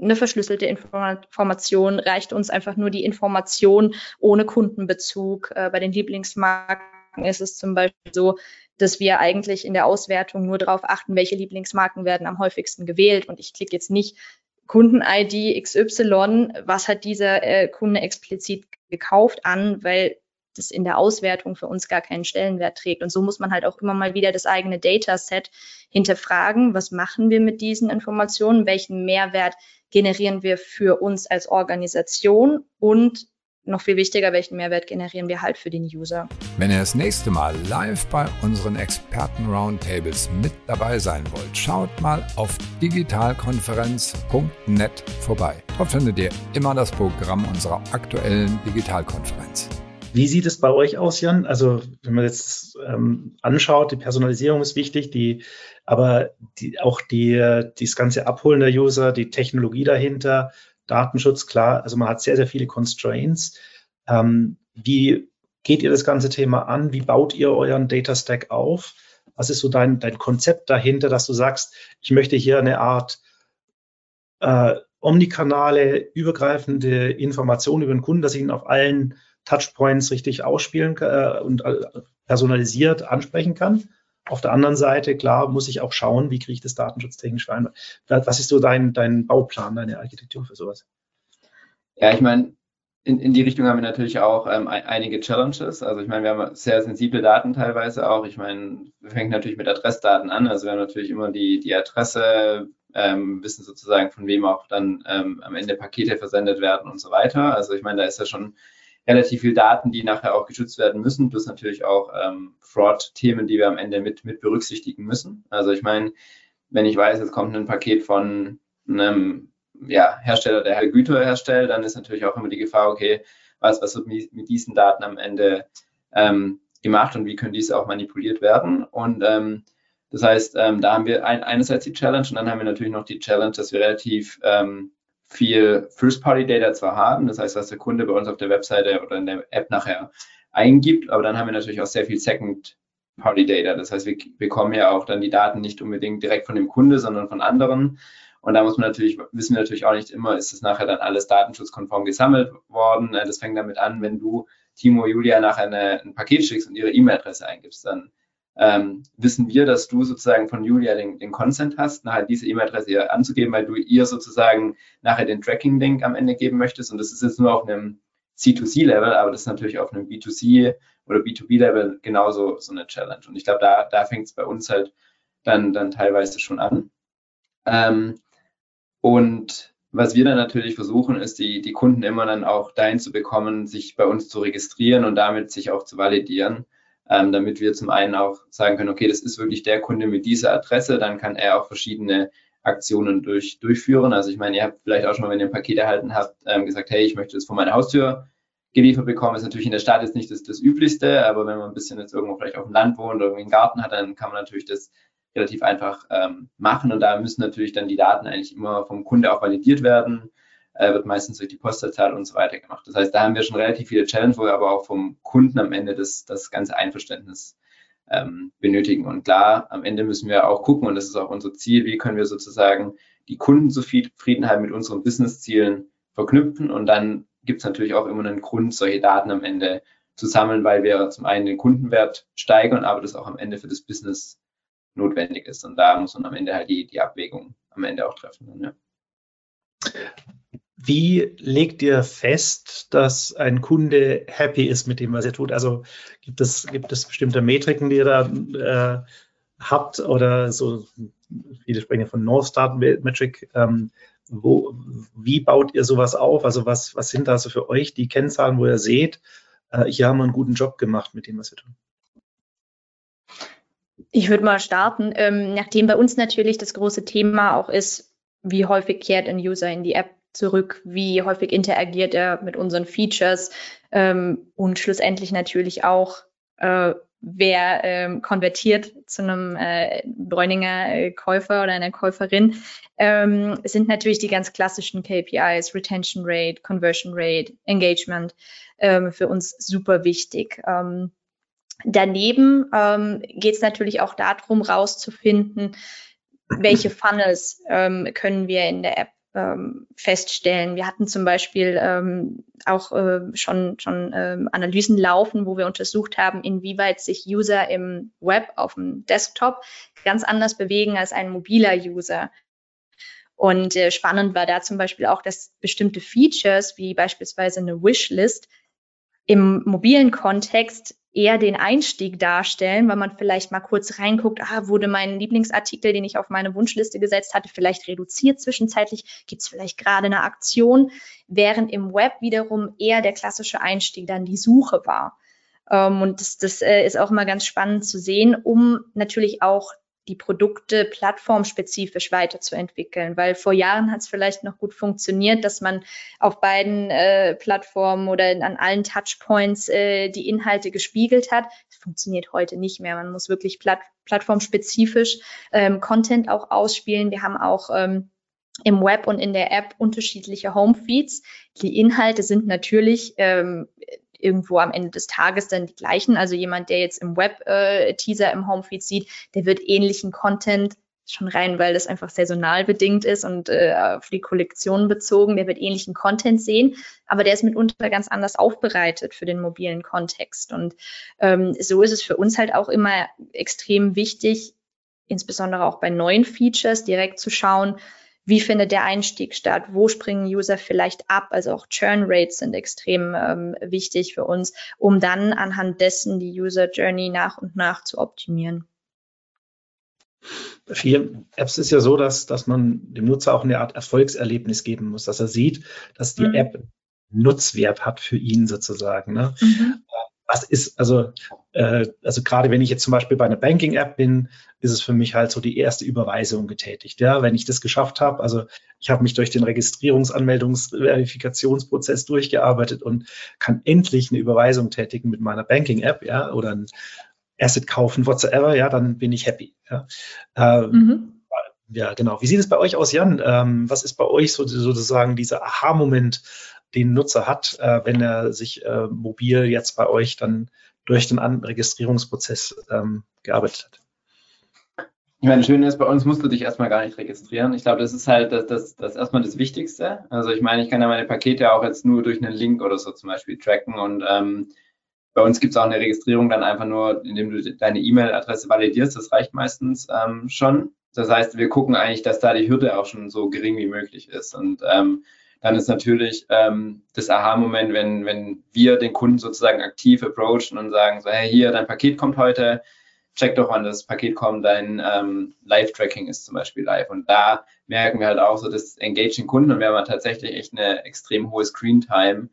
eine verschlüsselte Information, reicht uns einfach nur die Information ohne Kundenbezug. Äh, bei den Lieblingsmarken ist es zum Beispiel so, dass wir eigentlich in der Auswertung nur darauf achten, welche Lieblingsmarken werden am häufigsten gewählt. Und ich klicke jetzt nicht Kunden-ID XY, was hat dieser äh, Kunde explizit gekauft an, weil das in der Auswertung für uns gar keinen Stellenwert trägt. Und so muss man halt auch immer mal wieder das eigene Dataset hinterfragen. Was machen wir mit diesen Informationen? Welchen Mehrwert generieren wir für uns als Organisation? Und noch viel wichtiger, welchen Mehrwert generieren wir halt für den User. Wenn ihr das nächste Mal live bei unseren Experten-Roundtables mit dabei sein wollt, schaut mal auf digitalkonferenz.net vorbei. Dort findet ihr immer das Programm unserer aktuellen Digitalkonferenz. Wie sieht es bei euch aus, Jan? Also, wenn man jetzt ähm, anschaut, die Personalisierung ist wichtig, die, aber die, auch die, das ganze Abholen der User, die Technologie dahinter, Datenschutz, klar, also man hat sehr, sehr viele Constraints. Ähm, wie geht ihr das ganze Thema an? Wie baut ihr euren Data Stack auf? Was ist so dein, dein Konzept dahinter, dass du sagst, ich möchte hier eine Art äh, omnikanale, übergreifende Information über den Kunden, dass ich ihn auf allen Touchpoints richtig ausspielen äh, und äh, personalisiert ansprechen kann. Auf der anderen Seite, klar, muss ich auch schauen, wie kriege ich das datenschutztechnisch rein. Was ist so dein, dein Bauplan, deine Architektur für sowas? Ja, ich meine, in, in die Richtung haben wir natürlich auch ähm, einige Challenges. Also ich meine, wir haben sehr sensible Daten teilweise auch. Ich meine, wir fängt natürlich mit Adressdaten an. Also wir haben natürlich immer die, die Adresse, ähm, wissen sozusagen, von wem auch dann ähm, am Ende Pakete versendet werden und so weiter. Also ich meine, da ist ja schon relativ viel Daten, die nachher auch geschützt werden müssen, plus natürlich auch ähm, Fraud-Themen, die wir am Ende mit, mit berücksichtigen müssen. Also ich meine, wenn ich weiß, es kommt ein Paket von einem ja, Hersteller, der Güter herstellt, dann ist natürlich auch immer die Gefahr, okay, was, was wird mit diesen Daten am Ende ähm, gemacht und wie können diese auch manipuliert werden? Und ähm, das heißt, ähm, da haben wir ein, einerseits die Challenge und dann haben wir natürlich noch die Challenge, dass wir relativ ähm, viel First-Party-Data zwar haben, das heißt, was der Kunde bei uns auf der Webseite oder in der App nachher eingibt, aber dann haben wir natürlich auch sehr viel Second-Party-Data. Das heißt, wir bekommen ja auch dann die Daten nicht unbedingt direkt von dem Kunde, sondern von anderen. Und da muss man natürlich, wissen wir natürlich auch nicht immer, ist es nachher dann alles datenschutzkonform gesammelt worden. Äh, das fängt damit an, wenn du Timo, Julia nachher eine, ein Paket schickst und ihre E-Mail-Adresse eingibst, dann ähm, wissen wir, dass du sozusagen von Julia den, den Consent hast, nachher diese E-Mail-Adresse ihr anzugeben, weil du ihr sozusagen nachher den Tracking-Link am Ende geben möchtest. Und das ist jetzt nur auf einem C2C-Level, aber das ist natürlich auf einem B2C oder B2B-Level genauso so eine Challenge. Und ich glaube, da, da fängt es bei uns halt dann, dann teilweise schon an. Ähm, und was wir dann natürlich versuchen, ist, die, die Kunden immer dann auch dahin zu bekommen, sich bei uns zu registrieren und damit sich auch zu validieren, ähm, damit wir zum einen auch sagen können, okay, das ist wirklich der Kunde mit dieser Adresse, dann kann er auch verschiedene Aktionen durch, durchführen. Also ich meine, ihr habt vielleicht auch schon mal, wenn ihr ein Paket erhalten habt, ähm, gesagt, hey, ich möchte das vor meiner Haustür geliefert bekommen. Ist natürlich in der Stadt jetzt nicht das, das Üblichste, aber wenn man ein bisschen jetzt irgendwo vielleicht auf dem Land wohnt oder irgendwie einen Garten hat, dann kann man natürlich das relativ einfach ähm, machen. Und da müssen natürlich dann die Daten eigentlich immer vom Kunde auch validiert werden. Äh, wird meistens durch die Postleitzahl und so weiter gemacht. Das heißt, da haben wir schon relativ viele Challenges, wo wir aber auch vom Kunden am Ende das, das ganze Einverständnis ähm, benötigen. Und klar, am Ende müssen wir auch gucken, und das ist auch unser Ziel, wie können wir sozusagen die Kundenzufriedenheit mit unseren Businesszielen verknüpfen. Und dann gibt es natürlich auch immer einen Grund, solche Daten am Ende zu sammeln, weil wir zum einen den Kundenwert steigern, aber das auch am Ende für das Business notwendig ist. Und da muss man am Ende halt die, die Abwägung am Ende auch treffen. Ja. Wie legt ihr fest, dass ein Kunde happy ist mit dem, was er tut? Also gibt es, gibt es bestimmte Metriken, die ihr da äh, habt oder so, viele sprechen von North Star Metric. Ähm, wo, wie baut ihr sowas auf? Also was, was sind da so für euch die Kennzahlen, wo ihr seht, äh, hier haben wir einen guten Job gemacht mit dem, was wir tun? Ich würde mal starten, ähm, nachdem bei uns natürlich das große Thema auch ist, wie häufig kehrt ein User in die App zurück, wie häufig interagiert er mit unseren Features ähm, und schlussendlich natürlich auch, äh, wer ähm, konvertiert zu einem äh, Bräuninger äh, Käufer oder einer Käuferin, ähm, sind natürlich die ganz klassischen KPIs, Retention Rate, Conversion Rate, Engagement, ähm, für uns super wichtig. Ähm, Daneben ähm, geht es natürlich auch darum, rauszufinden, welche Funnels ähm, können wir in der App ähm, feststellen. Wir hatten zum Beispiel ähm, auch äh, schon, schon ähm, Analysen laufen, wo wir untersucht haben, inwieweit sich User im Web auf dem Desktop ganz anders bewegen als ein mobiler User. Und äh, spannend war da zum Beispiel auch, dass bestimmte Features, wie beispielsweise eine Wishlist, im mobilen Kontext eher den Einstieg darstellen, weil man vielleicht mal kurz reinguckt, ah, wurde mein Lieblingsartikel, den ich auf meine Wunschliste gesetzt hatte, vielleicht reduziert zwischenzeitlich, gibt es vielleicht gerade eine Aktion, während im Web wiederum eher der klassische Einstieg dann die Suche war. Ähm, und das, das äh, ist auch immer ganz spannend zu sehen, um natürlich auch die Produkte plattformspezifisch weiterzuentwickeln, weil vor Jahren hat es vielleicht noch gut funktioniert, dass man auf beiden äh, Plattformen oder in, an allen Touchpoints äh, die Inhalte gespiegelt hat. Das funktioniert heute nicht mehr. Man muss wirklich platt, plattformspezifisch ähm, Content auch ausspielen. Wir haben auch ähm, im Web und in der App unterschiedliche Homefeeds. Die Inhalte sind natürlich ähm, irgendwo am Ende des Tages dann die gleichen. Also jemand, der jetzt im Web-Teaser äh, im Homefeed sieht, der wird ähnlichen Content schon rein, weil das einfach saisonal bedingt ist und äh, auf die Kollektion bezogen. Der wird ähnlichen Content sehen, aber der ist mitunter ganz anders aufbereitet für den mobilen Kontext. Und ähm, so ist es für uns halt auch immer extrem wichtig, insbesondere auch bei neuen Features, direkt zu schauen, wie findet der Einstieg statt, wo springen User vielleicht ab, also auch Churn Rates sind extrem ähm, wichtig für uns, um dann anhand dessen die User Journey nach und nach zu optimieren. Bei vielen Apps ist ja so, dass, dass man dem Nutzer auch eine Art Erfolgserlebnis geben muss, dass er sieht, dass die mhm. App Nutzwert hat für ihn sozusagen. Ne? Mhm was ist, also, äh, also gerade wenn ich jetzt zum Beispiel bei einer Banking-App bin, ist es für mich halt so die erste Überweisung getätigt. Ja, wenn ich das geschafft habe, also ich habe mich durch den Registrierungsanmeldungs-Verifikationsprozess durchgearbeitet und kann endlich eine Überweisung tätigen mit meiner Banking-App, ja, oder ein Asset kaufen, whatsoever, ja, dann bin ich happy. Ja, ähm, mhm. ja genau. Wie sieht es bei euch aus, Jan? Ähm, was ist bei euch so, sozusagen dieser Aha-Moment, den Nutzer hat, äh, wenn er sich äh, mobil jetzt bei euch dann durch den An Registrierungsprozess ähm, gearbeitet hat. Ich meine, das Schöne ist, bei uns musst du dich erstmal gar nicht registrieren. Ich glaube, das ist halt das, das, das erstmal das Wichtigste. Also ich meine, ich kann ja meine Pakete auch jetzt nur durch einen Link oder so zum Beispiel tracken und ähm, bei uns gibt es auch eine Registrierung dann einfach nur, indem du deine E-Mail-Adresse validierst. Das reicht meistens ähm, schon. Das heißt, wir gucken eigentlich, dass da die Hürde auch schon so gering wie möglich ist. Und ähm, dann ist natürlich ähm, das Aha-Moment, wenn, wenn wir den Kunden sozusagen aktiv approachen und sagen, so, hey, hier, dein Paket kommt heute, check doch, wann das Paket kommt, dein ähm, Live-Tracking ist zum Beispiel live. Und da merken wir halt auch so das Engaging Kunden und wir haben halt tatsächlich echt eine extrem hohe Screen-Time,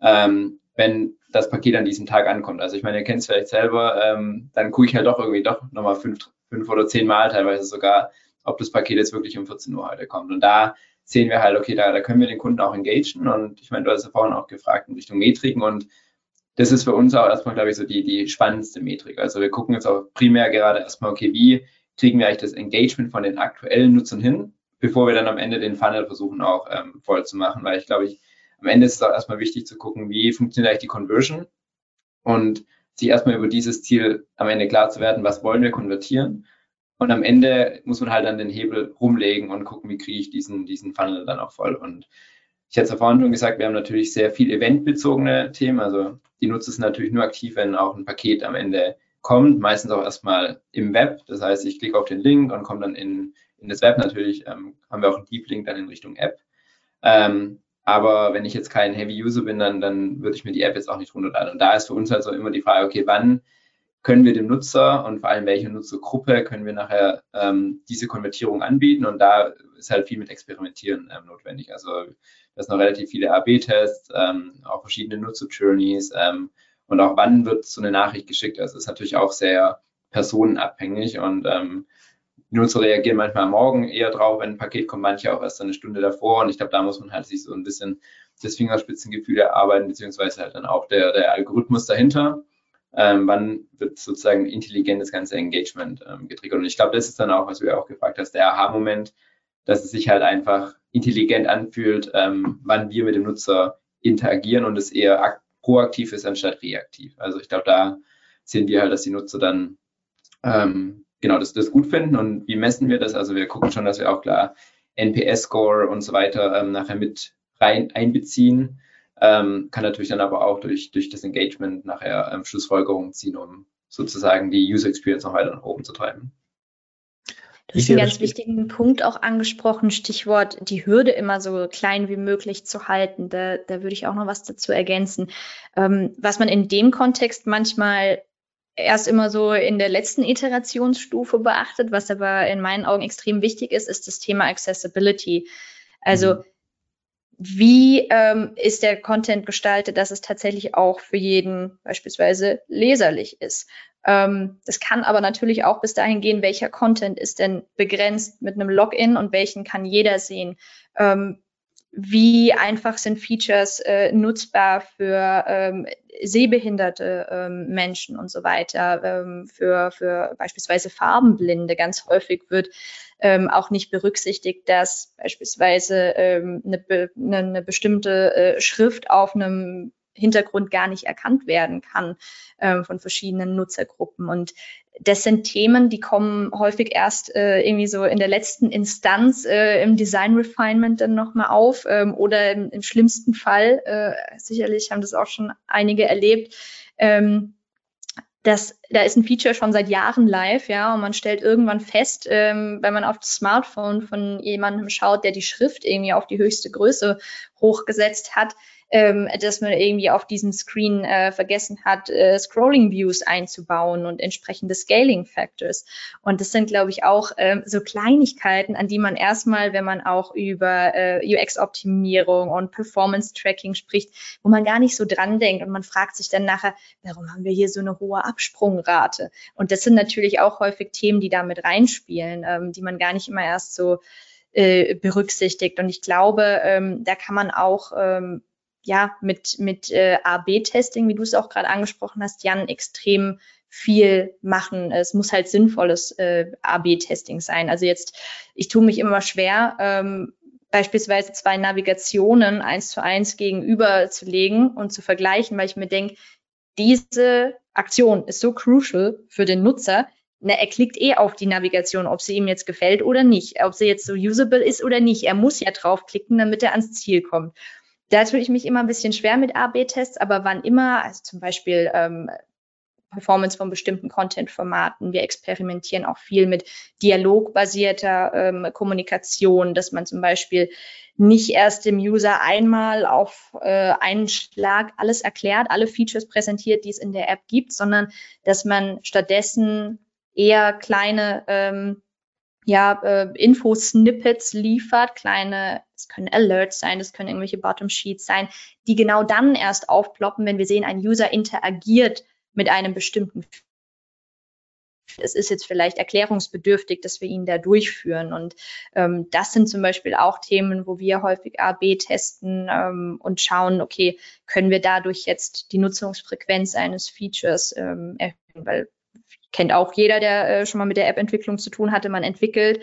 ähm, wenn das Paket an diesem Tag ankommt. Also ich meine, ihr kennt es vielleicht selber, ähm, dann gucke ich halt doch irgendwie doch nochmal fünf, fünf oder zehn Mal teilweise sogar, ob das Paket jetzt wirklich um 14 Uhr heute kommt. Und da sehen wir halt, okay, da, da können wir den Kunden auch engagen. Und ich meine, du hast ja vorhin auch gefragt in Richtung Metriken und das ist für uns auch erstmal, glaube ich, so die, die spannendste Metrik. Also wir gucken jetzt auch primär gerade erstmal, okay, wie kriegen wir eigentlich das Engagement von den aktuellen Nutzern hin, bevor wir dann am Ende den Funnel versuchen auch ähm, voll zu machen, weil ich glaube, ich, am Ende ist es auch erstmal wichtig zu gucken, wie funktioniert eigentlich die Conversion und sich erstmal über dieses Ziel am Ende klar zu werden, was wollen wir konvertieren und am Ende muss man halt dann den Hebel rumlegen und gucken, wie kriege ich diesen, diesen Funnel dann auch voll. Und ich hatte es ja vorhin schon gesagt, wir haben natürlich sehr viel eventbezogene Themen. Also die Nutzer sind natürlich nur aktiv, wenn auch ein Paket am Ende kommt, meistens auch erstmal im Web. Das heißt, ich klicke auf den Link und komme dann in, in das Web. Natürlich ähm, haben wir auch einen Deep Link dann in Richtung App. Ähm, aber wenn ich jetzt kein Heavy User bin, dann, dann würde ich mir die App jetzt auch nicht runterladen. Und da ist für uns also immer die Frage, okay, wann können wir dem Nutzer und vor allem welche Nutzergruppe können wir nachher ähm, diese Konvertierung anbieten und da ist halt viel mit Experimentieren ähm, notwendig. Also das sind noch relativ viele AB-Tests, ähm, auch verschiedene Nutzer-Journeys ähm, und auch wann wird so eine Nachricht geschickt. Also ist natürlich auch sehr personenabhängig und ähm, die Nutzer reagieren manchmal am Morgen eher drauf, wenn ein Paket kommt, manche auch erst eine Stunde davor und ich glaube, da muss man halt sich so ein bisschen das Fingerspitzengefühl erarbeiten, beziehungsweise halt dann auch der, der Algorithmus dahinter ähm, wann wird sozusagen intelligent das ganze Engagement ähm, getriggert. Und ich glaube, das ist dann auch, was du ja auch gefragt hast, der Aha-Moment, dass es sich halt einfach intelligent anfühlt, ähm, wann wir mit dem Nutzer interagieren und es eher proaktiv ist anstatt reaktiv. Also ich glaube, da sehen wir halt, dass die Nutzer dann ähm, genau das, das gut finden. Und wie messen wir das? Also wir gucken schon, dass wir auch klar NPS-Score und so weiter ähm, nachher mit rein einbeziehen. Ähm, kann natürlich dann aber auch durch, durch das Engagement nachher ähm, Schlussfolgerungen ziehen, um sozusagen die User Experience noch weiter nach oben zu treiben. Du hast einen ganz wichtigen Punkt auch angesprochen, Stichwort die Hürde immer so klein wie möglich zu halten. Da, da würde ich auch noch was dazu ergänzen. Ähm, was man in dem Kontext manchmal erst immer so in der letzten Iterationsstufe beachtet, was aber in meinen Augen extrem wichtig ist, ist das Thema Accessibility. Also mhm wie ähm, ist der Content gestaltet, dass es tatsächlich auch für jeden beispielsweise leserlich ist. Ähm, das kann aber natürlich auch bis dahin gehen, welcher Content ist denn begrenzt mit einem Login und welchen kann jeder sehen. Ähm, wie einfach sind Features äh, nutzbar für ähm, sehbehinderte ähm, Menschen und so weiter, ähm, für, für beispielsweise Farbenblinde. Ganz häufig wird ähm, auch nicht berücksichtigt, dass beispielsweise ähm, eine, eine, eine bestimmte äh, Schrift auf einem Hintergrund gar nicht erkannt werden kann ähm, von verschiedenen Nutzergruppen. Und das sind Themen, die kommen häufig erst äh, irgendwie so in der letzten Instanz äh, im Design Refinement dann nochmal auf ähm, oder im, im, schlimmsten Fall, äh, sicherlich haben das auch schon einige erlebt, ähm, das, da ist ein Feature schon seit Jahren live, ja, und man stellt irgendwann fest, ähm, wenn man auf das Smartphone von jemandem schaut, der die Schrift irgendwie auf die höchste Größe hochgesetzt hat, ähm, dass man irgendwie auf diesem Screen äh, vergessen hat, äh, Scrolling Views einzubauen und entsprechende Scaling Factors. Und das sind, glaube ich, auch ähm, so Kleinigkeiten, an die man erstmal, wenn man auch über äh, UX-Optimierung und Performance-Tracking spricht, wo man gar nicht so dran denkt und man fragt sich dann nachher, warum haben wir hier so eine hohe Absprungrate? Und das sind natürlich auch häufig Themen, die da mit reinspielen, ähm, die man gar nicht immer erst so äh, berücksichtigt. Und ich glaube, ähm, da kann man auch ähm, ja mit, mit äh, A-B-Testing, wie du es auch gerade angesprochen hast, Jan, extrem viel machen. Es muss halt sinnvolles äh, A-B-Testing sein. Also jetzt, ich tue mich immer schwer, ähm, beispielsweise zwei Navigationen eins zu eins gegenüber zu legen und zu vergleichen, weil ich mir denke, diese Aktion ist so crucial für den Nutzer. Na, er klickt eh auf die Navigation, ob sie ihm jetzt gefällt oder nicht, ob sie jetzt so usable ist oder nicht. Er muss ja draufklicken, damit er ans Ziel kommt. Da tue ich mich immer ein bisschen schwer mit A-B-Tests, aber wann immer, also zum Beispiel ähm, Performance von bestimmten Content-Formaten. Wir experimentieren auch viel mit dialogbasierter ähm, Kommunikation, dass man zum Beispiel nicht erst dem User einmal auf äh, einen Schlag alles erklärt, alle Features präsentiert, die es in der App gibt, sondern dass man stattdessen eher kleine ähm, ja, äh, Info-Snippets liefert, kleine, es können Alerts sein, es können irgendwelche Bottom-Sheets sein, die genau dann erst aufploppen, wenn wir sehen, ein User interagiert mit einem bestimmten es ist jetzt vielleicht erklärungsbedürftig, dass wir ihn da durchführen. Und ähm, das sind zum Beispiel auch Themen, wo wir häufig A-B testen ähm, und schauen, okay, können wir dadurch jetzt die Nutzungsfrequenz eines Features ähm, erhöhen? Weil kennt auch jeder, der äh, schon mal mit der App-Entwicklung zu tun hatte. Man entwickelt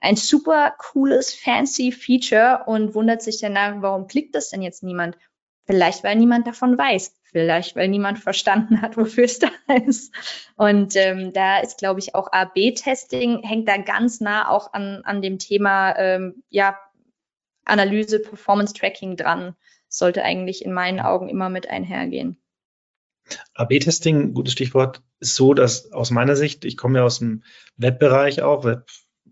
ein super cooles, fancy Feature und wundert sich danach, warum klickt das denn jetzt niemand? Vielleicht, weil niemand davon weiß. Vielleicht, weil niemand verstanden hat, [laughs] wofür es da ist. Und ähm, da ist, glaube ich, auch AB-Testing hängt da ganz nah auch an, an dem Thema ähm, ja, Analyse, Performance-Tracking dran. Sollte eigentlich in meinen Augen immer mit einhergehen. AB-Testing, gutes Stichwort, ist so, dass aus meiner Sicht, ich komme ja aus dem Webbereich auch, Web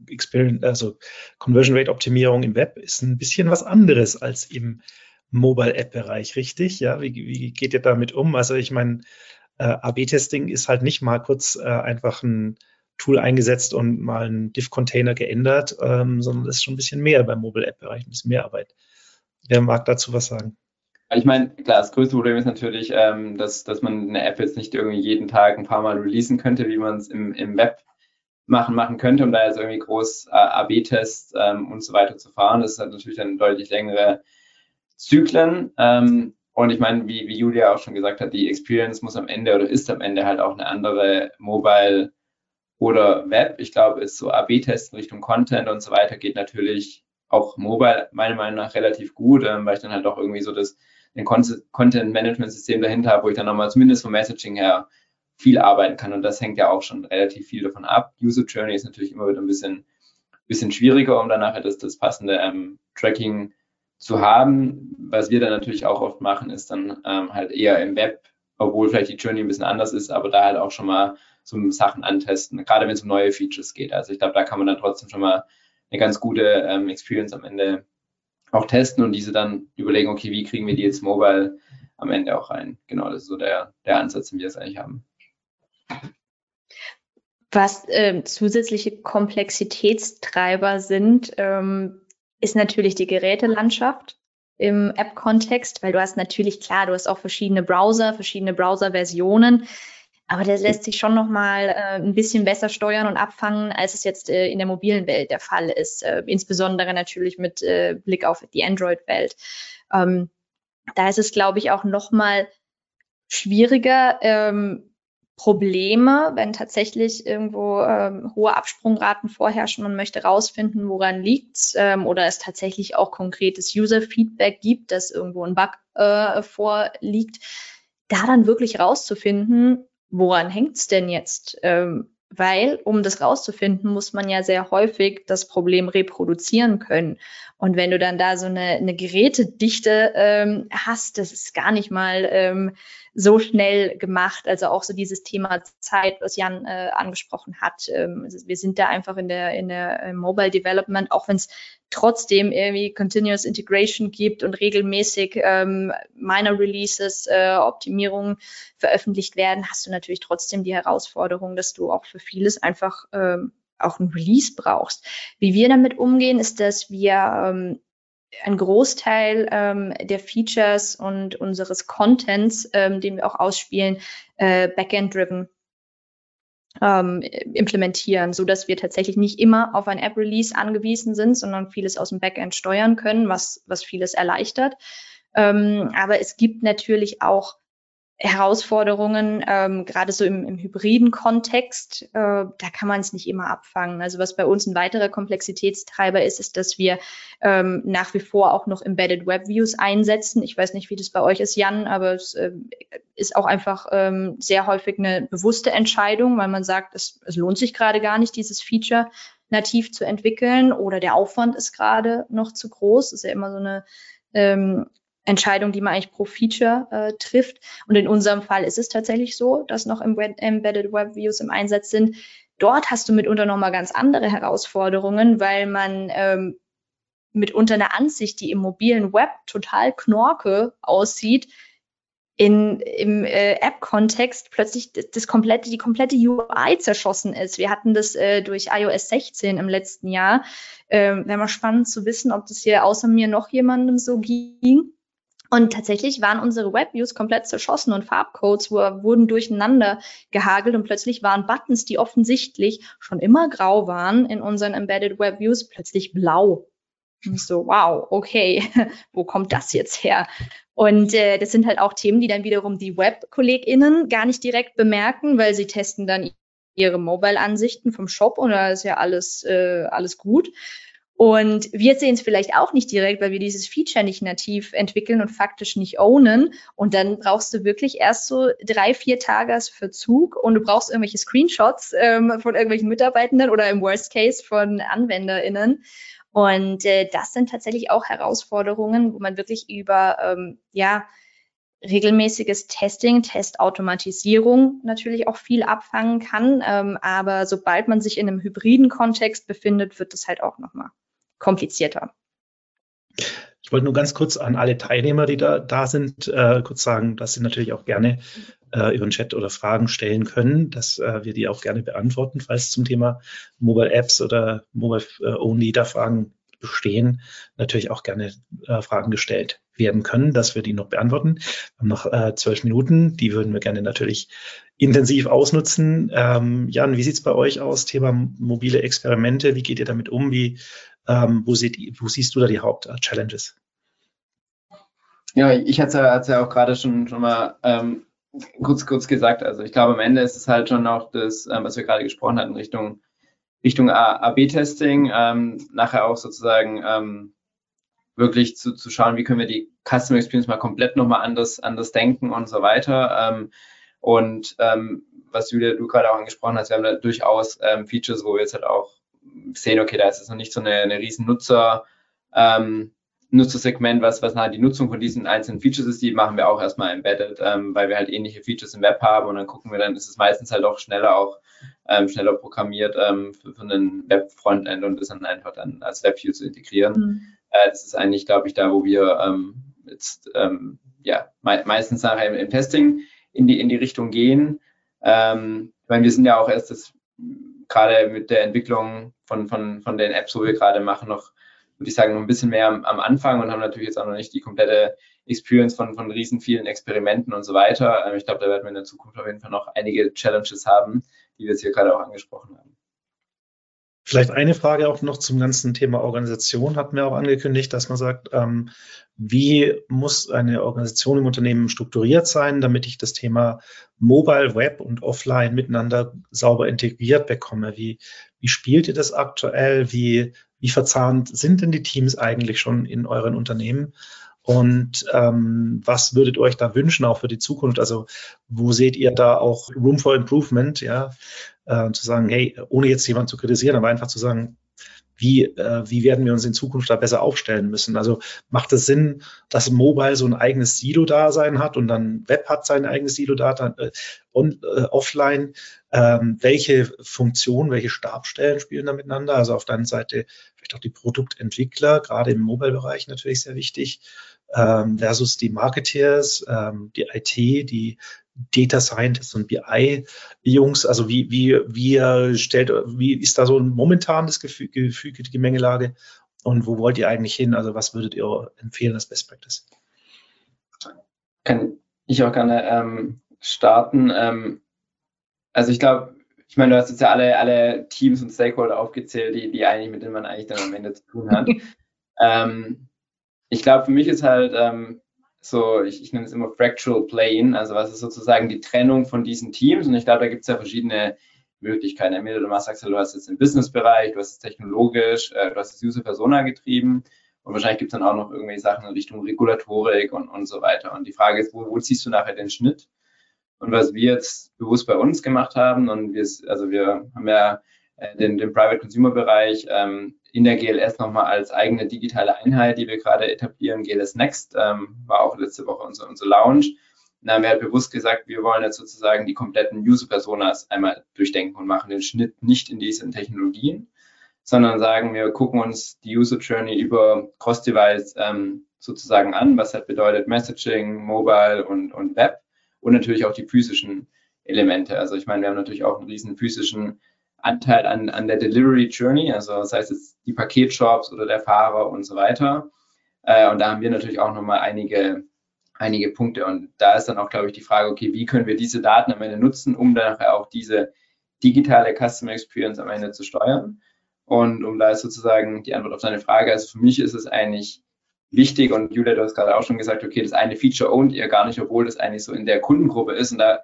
Experience, also Conversion Rate Optimierung im Web ist ein bisschen was anderes als im Mobile App Bereich, richtig? Ja, wie, wie geht ihr damit um? Also ich meine, äh, AB-Testing ist halt nicht mal kurz äh, einfach ein Tool eingesetzt und mal einen Diff-Container geändert, ähm, sondern das ist schon ein bisschen mehr beim Mobile App Bereich, ein bisschen mehr Arbeit. Wer mag dazu was sagen? Ich meine, klar, das größte Problem ist natürlich, ähm, dass, dass man eine App jetzt nicht irgendwie jeden Tag ein paar Mal releasen könnte, wie man es im, im Web machen, machen könnte, um da jetzt irgendwie groß äh, AB-Tests ähm, und so weiter zu fahren. Das ist natürlich dann deutlich längere Zyklen. Ähm, und ich meine, wie, wie Julia auch schon gesagt hat, die Experience muss am Ende oder ist am Ende halt auch eine andere Mobile oder Web. Ich glaube, ist so AB-Testen Richtung Content und so weiter geht natürlich auch mobile meiner Meinung nach relativ gut, ähm, weil ich dann halt auch irgendwie so das ein Content-Management-System dahinter habe, wo ich dann nochmal zumindest vom Messaging her viel arbeiten kann. Und das hängt ja auch schon relativ viel davon ab. User Journey ist natürlich immer wieder ein bisschen, bisschen schwieriger, um dann nachher das, das passende ähm, Tracking zu haben. Was wir dann natürlich auch oft machen, ist dann ähm, halt eher im Web, obwohl vielleicht die Journey ein bisschen anders ist, aber da halt auch schon mal so Sachen antesten, gerade wenn es um neue Features geht. Also ich glaube, da kann man dann trotzdem schon mal eine ganz gute ähm, Experience am Ende auch testen und diese dann überlegen, okay, wie kriegen wir die jetzt mobile am Ende auch rein. Genau, das ist so der, der Ansatz, den wir jetzt eigentlich haben. Was äh, zusätzliche Komplexitätstreiber sind, ähm, ist natürlich die Gerätelandschaft. im App-Kontext, weil du hast natürlich, klar, du hast auch verschiedene Browser, verschiedene Browser-Versionen, aber das lässt sich schon nochmal äh, ein bisschen besser steuern und abfangen, als es jetzt äh, in der mobilen Welt der Fall ist, äh, insbesondere natürlich mit äh, Blick auf die Android-Welt. Ähm, da ist es, glaube ich, auch nochmal schwieriger, ähm, Probleme, wenn tatsächlich irgendwo ähm, hohe Absprungraten vorherrschen und möchte rausfinden, woran liegt's ähm, oder es tatsächlich auch konkretes User-Feedback gibt, dass irgendwo ein Bug äh, vorliegt, da dann wirklich rauszufinden, woran hängt's denn jetzt? Ähm, weil, um das rauszufinden, muss man ja sehr häufig das Problem reproduzieren können. Und wenn du dann da so eine, eine Gerätedichte ähm, hast, das ist gar nicht mal ähm, so schnell gemacht. Also auch so dieses Thema Zeit, was Jan äh, angesprochen hat. Ähm, also wir sind da einfach in der, in der äh, Mobile Development, auch wenn es trotzdem irgendwie Continuous Integration gibt und regelmäßig ähm, Minor Releases, äh, Optimierungen veröffentlicht werden, hast du natürlich trotzdem die Herausforderung, dass du auch für vieles einfach ähm, auch ein Release brauchst. Wie wir damit umgehen, ist, dass wir ähm, ein Großteil ähm, der Features und unseres Contents, ähm, den wir auch ausspielen, äh, Backend-driven ähm, implementieren, so dass wir tatsächlich nicht immer auf ein App-Release angewiesen sind, sondern vieles aus dem Backend steuern können, was, was vieles erleichtert. Ähm, aber es gibt natürlich auch Herausforderungen, ähm, gerade so im, im hybriden Kontext, äh, da kann man es nicht immer abfangen. Also was bei uns ein weiterer Komplexitätstreiber ist, ist, dass wir ähm, nach wie vor auch noch Embedded Web Views einsetzen. Ich weiß nicht, wie das bei euch ist, Jan, aber es äh, ist auch einfach ähm, sehr häufig eine bewusste Entscheidung, weil man sagt, es, es lohnt sich gerade gar nicht, dieses Feature nativ zu entwickeln oder der Aufwand ist gerade noch zu groß. Das ist ja immer so eine ähm, Entscheidung, die man eigentlich pro Feature äh, trifft. Und in unserem Fall ist es tatsächlich so, dass noch im Web Embedded Web Views im Einsatz sind. Dort hast du mitunter nochmal ganz andere Herausforderungen, weil man ähm, mitunter eine Ansicht, die im mobilen Web total knorke aussieht, in, im äh, App-Kontext plötzlich das, das, komplette, die komplette UI zerschossen ist. Wir hatten das äh, durch iOS 16 im letzten Jahr. Ähm, Wäre mal spannend zu wissen, ob das hier außer mir noch jemandem so ging. Und tatsächlich waren unsere Webviews komplett zerschossen und Farbcodes wurden durcheinander gehagelt und plötzlich waren Buttons, die offensichtlich schon immer grau waren in unseren Embedded Webviews, plötzlich blau. Und so, wow, okay, [laughs] wo kommt das jetzt her? Und äh, das sind halt auch Themen, die dann wiederum die Web-KollegInnen gar nicht direkt bemerken, weil sie testen dann ihre Mobile-Ansichten vom Shop und da ist ja alles, äh, alles gut. Und wir sehen es vielleicht auch nicht direkt, weil wir dieses Feature nicht nativ entwickeln und faktisch nicht ownen. Und dann brauchst du wirklich erst so drei, vier Tage Verzug und du brauchst irgendwelche Screenshots ähm, von irgendwelchen Mitarbeitenden oder im Worst Case von AnwenderInnen. Und äh, das sind tatsächlich auch Herausforderungen, wo man wirklich über ähm, ja, regelmäßiges Testing, Testautomatisierung natürlich auch viel abfangen kann. Ähm, aber sobald man sich in einem hybriden Kontext befindet, wird das halt auch nochmal komplizierter. Ich wollte nur ganz kurz an alle Teilnehmer, die da, da sind, äh, kurz sagen, dass sie natürlich auch gerne äh, über den Chat oder Fragen stellen können, dass äh, wir die auch gerne beantworten, falls zum Thema Mobile Apps oder Mobile äh, Only da Fragen bestehen, natürlich auch gerne äh, Fragen gestellt werden können, dass wir die noch beantworten. Wir haben noch äh, zwölf Minuten, die würden wir gerne natürlich intensiv ausnutzen. Ähm, Jan, wie sieht es bei euch aus? Thema mobile Experimente, wie geht ihr damit um? Wie ähm, wo, seht, wo, siehst du da die Hauptchallenges? Ja, ich hatte es ja auch gerade schon, schon mal ähm, kurz, kurz gesagt. Also ich glaube, am Ende ist es halt schon auch das, ähm, was wir gerade gesprochen hatten, Richtung, Richtung AB-Testing, ähm, nachher auch sozusagen ähm, wirklich zu, zu schauen, wie können wir die Customer Experience mal komplett nochmal anders, anders denken und so weiter. Ähm, und ähm, was Julia, du gerade auch angesprochen hast, wir haben da durchaus ähm, Features, wo wir jetzt halt auch sehen, okay, da ist es noch nicht so eine, eine riesen Nutzer, ähm, Nutzersegment, was, was nachher die Nutzung von diesen einzelnen Features ist, die machen wir auch erstmal embedded, ähm, weil wir halt ähnliche Features im Web haben und dann gucken wir, dann ist es meistens halt auch schneller auch ähm, schneller programmiert ähm, für, für einen Web-Frontend und ist dann einfach dann als WebView zu integrieren. Mhm. Äh, das ist eigentlich, glaube ich, da, wo wir ähm, jetzt ähm, ja me meistens nachher im, im, Testing in die in die Richtung gehen. Ähm, ich meine, wir sind ja auch erst das gerade mit der Entwicklung von, von, von den Apps, wo wir gerade machen, noch, würde ich sagen, noch ein bisschen mehr am, am, Anfang und haben natürlich jetzt auch noch nicht die komplette Experience von, von riesen vielen Experimenten und so weiter. Ähm, ich glaube, da werden wir in der Zukunft auf jeden Fall noch einige Challenges haben, die wir jetzt hier gerade auch angesprochen haben. Vielleicht eine Frage auch noch zum ganzen Thema Organisation. Hatten wir auch angekündigt, dass man sagt, ähm, wie muss eine Organisation im Unternehmen strukturiert sein, damit ich das Thema Mobile, Web und Offline miteinander sauber integriert bekomme? Wie, wie spielt ihr das aktuell? Wie, wie verzahnt sind denn die Teams eigentlich schon in euren Unternehmen? Und ähm, was würdet ihr euch da wünschen, auch für die Zukunft? Also wo seht ihr da auch Room for Improvement, ja? Äh, zu sagen, hey, ohne jetzt jemanden zu kritisieren, aber einfach zu sagen, wie, äh, wie werden wir uns in Zukunft da besser aufstellen müssen? Also macht es Sinn, dass Mobile so ein eigenes Silo-Dasein hat und dann Web hat sein eigenes Silo-Dasein äh, und äh, offline? Ähm, welche Funktionen, welche Stabstellen spielen da miteinander? Also auf der einen Seite vielleicht auch die Produktentwickler, gerade im Mobile-Bereich natürlich sehr wichtig ähm, versus die Marketeers, ähm, die IT, die Data Scientists und BI-Jungs. Also wie, wie, wie stellt, wie ist da so ein momentanes Gefüge, Gefüge, die Gemengelage und wo wollt ihr eigentlich hin? Also was würdet ihr empfehlen als Best Practice? Kann ich auch gerne ähm, starten. Ähm, also ich glaube, ich meine, du hast jetzt ja alle, alle Teams und Stakeholder aufgezählt, die, die eigentlich, mit denen man eigentlich dann am Ende zu tun hat. [laughs] ähm, ich glaube, für mich ist halt ähm, so, ich, ich nenne es immer Fractual Plane, also was ist sozusagen die Trennung von diesen Teams und ich glaube, da gibt es ja verschiedene Möglichkeiten. Entweder du machst, sagst, du hast jetzt den Business-Bereich, du hast es technologisch, äh, du hast es User-Persona getrieben und wahrscheinlich gibt es dann auch noch irgendwelche Sachen in Richtung Regulatorik und, und so weiter. Und die Frage ist, wo, wo ziehst du nachher den Schnitt? Und was wir jetzt bewusst bei uns gemacht haben, und wir, also wir haben ja äh, den, den Private Consumer Bereich ähm, in der GLS nochmal als eigene digitale Einheit, die wir gerade etablieren. GLS Next ähm, war auch letzte Woche unser, unser Lounge. Da haben wir halt bewusst gesagt, wir wollen jetzt sozusagen die kompletten User-Personas einmal durchdenken und machen den Schnitt nicht in diesen Technologien, sondern sagen, wir gucken uns die User Journey über Cross-Device ähm, sozusagen an, was halt bedeutet Messaging, Mobile und, und Web und natürlich auch die physischen Elemente. Also ich meine, wir haben natürlich auch einen riesen physischen Anteil an, an der Delivery Journey, also das heißt jetzt die Paketshops oder der Fahrer und so weiter. Äh, und da haben wir natürlich auch nochmal einige, einige Punkte. Und da ist dann auch, glaube ich, die Frage, okay, wie können wir diese Daten am Ende nutzen, um dann nachher auch diese digitale Customer Experience am Ende zu steuern. Und um da ist sozusagen die Antwort auf deine Frage, also für mich ist es eigentlich wichtig und Julia, du hast gerade auch schon gesagt, okay, das eine Feature ownt ihr gar nicht, obwohl das eigentlich so in der Kundengruppe ist. Und da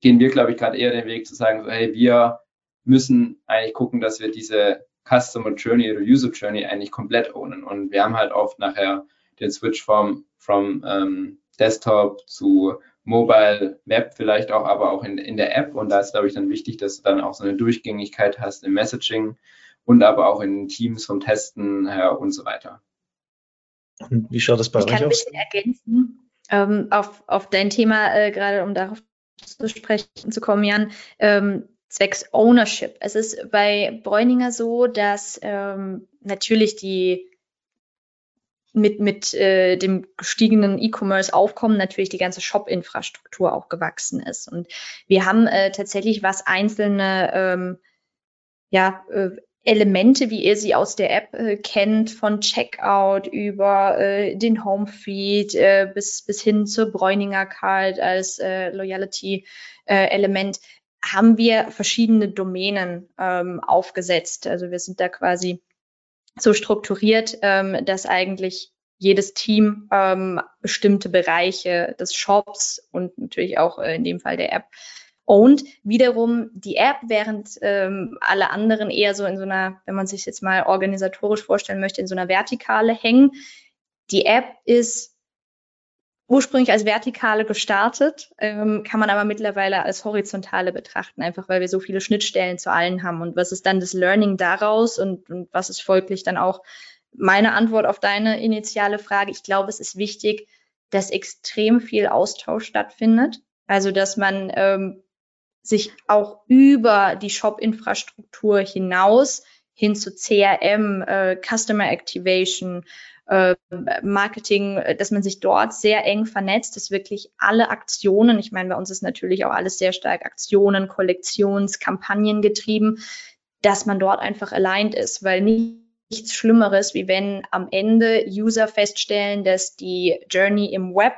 gehen wir, glaube ich, gerade eher den Weg zu sagen, so, hey, wir müssen eigentlich gucken, dass wir diese Customer Journey oder User Journey eigentlich komplett ownen. Und wir haben halt oft nachher den Switch vom, from ähm, Desktop zu Mobile Web vielleicht auch, aber auch in, in der App. Und da ist, glaube ich, dann wichtig, dass du dann auch so eine Durchgängigkeit hast im Messaging und aber auch in Teams vom Testen her und so weiter. Und wie schaut das bei ich euch aus? Ich kann ein bisschen ergänzen ähm, auf, auf dein Thema, äh, gerade um darauf zu sprechen zu kommen, Jan. Ähm, zwecks Ownership. Es ist bei Bräuninger so, dass ähm, natürlich die mit, mit äh, dem gestiegenen E-Commerce-Aufkommen natürlich die ganze Shop-Infrastruktur auch gewachsen ist. Und wir haben äh, tatsächlich, was einzelne ähm, ja, äh, Elemente, wie ihr sie aus der App äh, kennt, von Checkout über äh, den Homefeed äh, bis, bis hin zur Bräuninger Card als äh, Loyalty-Element, haben wir verschiedene Domänen ähm, aufgesetzt. Also wir sind da quasi so strukturiert, ähm, dass eigentlich jedes Team ähm, bestimmte Bereiche des Shops und natürlich auch äh, in dem Fall der App owned. Wiederum die App, während ähm, alle anderen eher so in so einer, wenn man sich jetzt mal organisatorisch vorstellen möchte, in so einer Vertikale hängen. Die App ist ursprünglich als Vertikale gestartet, ähm, kann man aber mittlerweile als Horizontale betrachten, einfach weil wir so viele Schnittstellen zu allen haben. Und was ist dann das Learning daraus und, und was ist folglich dann auch meine Antwort auf deine initiale Frage? Ich glaube, es ist wichtig, dass extrem viel Austausch stattfindet. Also, dass man ähm, sich auch über die Shop-Infrastruktur hinaus hin zu CRM, äh, Customer Activation, äh, Marketing, dass man sich dort sehr eng vernetzt, dass wirklich alle Aktionen, ich meine, bei uns ist natürlich auch alles sehr stark Aktionen, Kollektions, Kampagnen getrieben, dass man dort einfach aligned ist, weil nicht nichts Schlimmeres, wie wenn am Ende User feststellen, dass die Journey im Web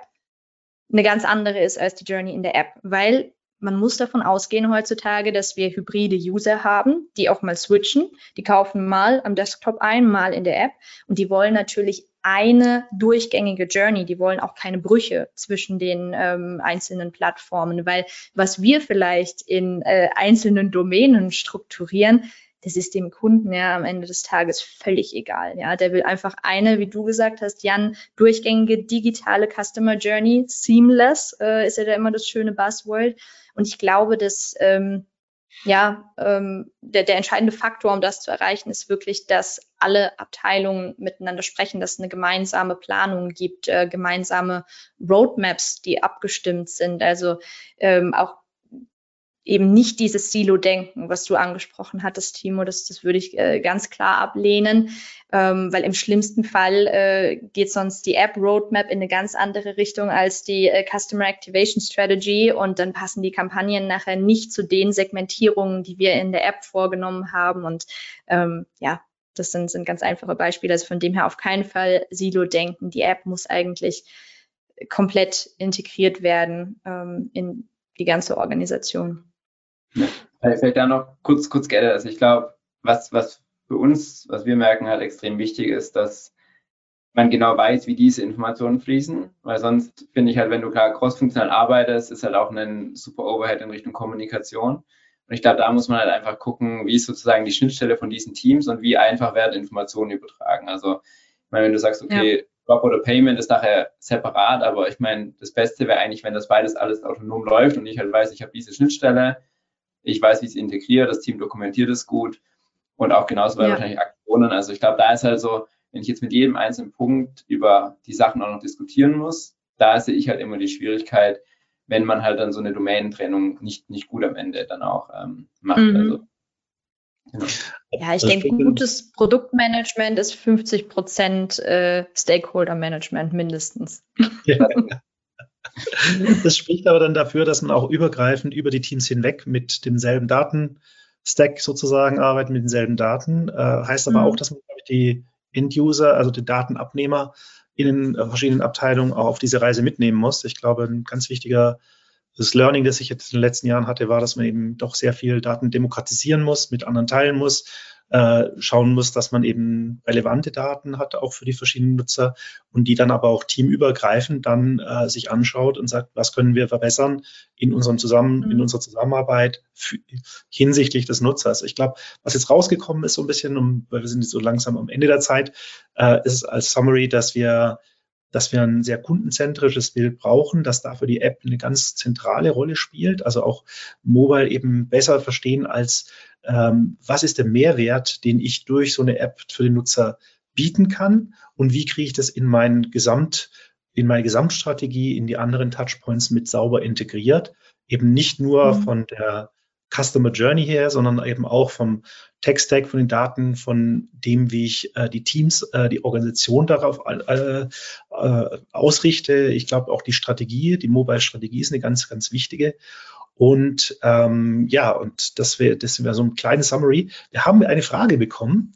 eine ganz andere ist als die Journey in der App, weil man muss davon ausgehen heutzutage, dass wir hybride User haben, die auch mal switchen. Die kaufen mal am Desktop ein, mal in der App und die wollen natürlich eine durchgängige Journey. Die wollen auch keine Brüche zwischen den ähm, einzelnen Plattformen, weil was wir vielleicht in äh, einzelnen Domänen strukturieren, das ist dem Kunden ja am Ende des Tages völlig egal. Ja, der will einfach eine, wie du gesagt hast, Jan, durchgängige digitale Customer Journey, seamless äh, ist ja da immer das schöne Buzzword. Und ich glaube, dass ähm, ja, ähm, der, der entscheidende Faktor, um das zu erreichen, ist wirklich, dass alle Abteilungen miteinander sprechen, dass es eine gemeinsame Planung gibt, äh, gemeinsame Roadmaps, die abgestimmt sind. Also ähm, auch eben nicht dieses Silo-Denken, was du angesprochen hattest, Timo, das, das würde ich äh, ganz klar ablehnen, ähm, weil im schlimmsten Fall äh, geht sonst die App-Roadmap in eine ganz andere Richtung als die äh, Customer Activation Strategy und dann passen die Kampagnen nachher nicht zu den Segmentierungen, die wir in der App vorgenommen haben und ähm, ja, das sind, sind ganz einfache Beispiele. Also von dem her auf keinen Fall Silo-Denken. Die App muss eigentlich komplett integriert werden ähm, in die ganze Organisation. Ja. Vielleicht da noch kurz, kurz geändert. Also ich glaube, was, was für uns, was wir merken, halt extrem wichtig ist, dass man genau weiß, wie diese Informationen fließen, weil sonst finde ich halt, wenn du klar crossfunktional arbeitest, ist halt auch ein super Overhead in Richtung Kommunikation. Und ich glaube, da muss man halt einfach gucken, wie ist sozusagen die Schnittstelle von diesen Teams und wie einfach werden Informationen übertragen. Also, ich meine, wenn du sagst, okay, ja. Drop oder Payment ist nachher separat, aber ich meine, das Beste wäre eigentlich, wenn das beides alles autonom läuft und ich halt weiß, ich habe diese Schnittstelle, ich weiß, wie ich es integriere, das Team dokumentiert es gut und auch genauso bei ja. wahrscheinlich Aktionen. Also ich glaube, da ist halt so, wenn ich jetzt mit jedem einzelnen Punkt über die Sachen auch noch diskutieren muss, da sehe ich halt immer die Schwierigkeit, wenn man halt dann so eine Domänentrennung nicht, nicht gut am Ende dann auch ähm, macht. Mhm. Also, genau. Ja, ich denke, gutes Produktmanagement ist 50 Prozent äh, Stakeholder-Management mindestens. Ja. [laughs] [laughs] Das spricht aber dann dafür, dass man auch übergreifend über die Teams hinweg mit demselben Datenstack sozusagen arbeitet, mit denselben Daten. Äh, heißt aber mhm. auch, dass man die End-User, also die Datenabnehmer in den verschiedenen Abteilungen auch auf diese Reise mitnehmen muss. Ich glaube, ein ganz wichtiger das Learning, das ich jetzt in den letzten Jahren hatte, war, dass man eben doch sehr viel Daten demokratisieren muss, mit anderen teilen muss, äh, schauen muss, dass man eben relevante Daten hat, auch für die verschiedenen Nutzer und die dann aber auch teamübergreifend dann äh, sich anschaut und sagt, was können wir verbessern in unserem Zusammen, mhm. in unserer Zusammenarbeit für, hinsichtlich des Nutzers. Ich glaube, was jetzt rausgekommen ist so ein bisschen, um, weil wir sind jetzt so langsam am Ende der Zeit, äh, ist als Summary, dass wir dass wir ein sehr kundenzentrisches Bild brauchen, dass dafür die App eine ganz zentrale Rolle spielt, also auch Mobile eben besser verstehen als ähm, was ist der Mehrwert, den ich durch so eine App für den Nutzer bieten kann und wie kriege ich das in mein Gesamt in meine Gesamtstrategie, in die anderen Touchpoints mit sauber integriert. Eben nicht nur mhm. von der Customer Journey her, sondern eben auch vom Tech-Stack, von den Daten, von dem, wie ich äh, die Teams, äh, die Organisation darauf äh, ausrichte. Ich glaube auch die Strategie, die Mobile-Strategie ist eine ganz, ganz wichtige. Und ähm, ja, und das wäre das wär so ein kleines Summary. Wir haben eine Frage bekommen,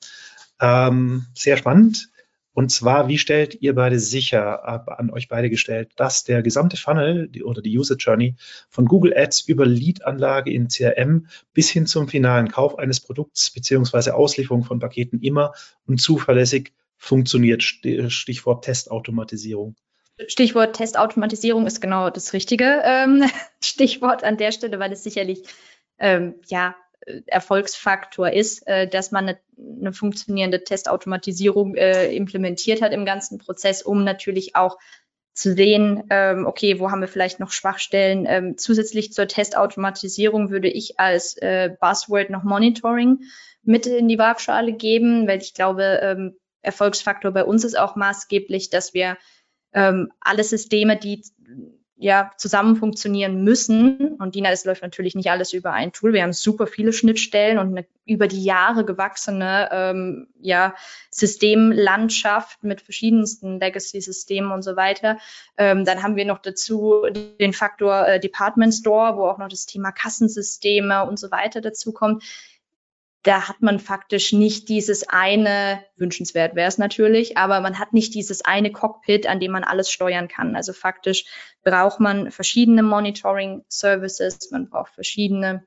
ähm, sehr spannend. Und zwar, wie stellt ihr beide sicher, an euch beide gestellt, dass der gesamte Funnel die, oder die User Journey von Google Ads über Lead-Anlage in CRM bis hin zum finalen Kauf eines Produkts beziehungsweise Auslieferung von Paketen immer und zuverlässig funktioniert? Stichwort Testautomatisierung. Stichwort Testautomatisierung ist genau das richtige ähm, [laughs] Stichwort an der Stelle, weil es sicherlich ähm, ja Erfolgsfaktor ist, äh, dass man eine, eine funktionierende Testautomatisierung äh, implementiert hat im ganzen Prozess, um natürlich auch zu sehen, ähm, okay, wo haben wir vielleicht noch Schwachstellen. Ähm, zusätzlich zur Testautomatisierung würde ich als äh, Buzzword noch Monitoring mit in die Waagschale geben, weil ich glaube, ähm, Erfolgsfaktor bei uns ist auch maßgeblich, dass wir ähm, alle Systeme, die ja zusammen funktionieren müssen. Und Dina, es läuft natürlich nicht alles über ein Tool. Wir haben super viele Schnittstellen und eine über die Jahre gewachsene ähm, ja, Systemlandschaft mit verschiedensten Legacy-Systemen und so weiter. Ähm, dann haben wir noch dazu den Faktor äh, Department Store, wo auch noch das Thema Kassensysteme und so weiter dazu kommt. Da hat man faktisch nicht dieses eine, wünschenswert wäre es natürlich, aber man hat nicht dieses eine Cockpit, an dem man alles steuern kann. Also faktisch braucht man verschiedene Monitoring-Services, man braucht verschiedene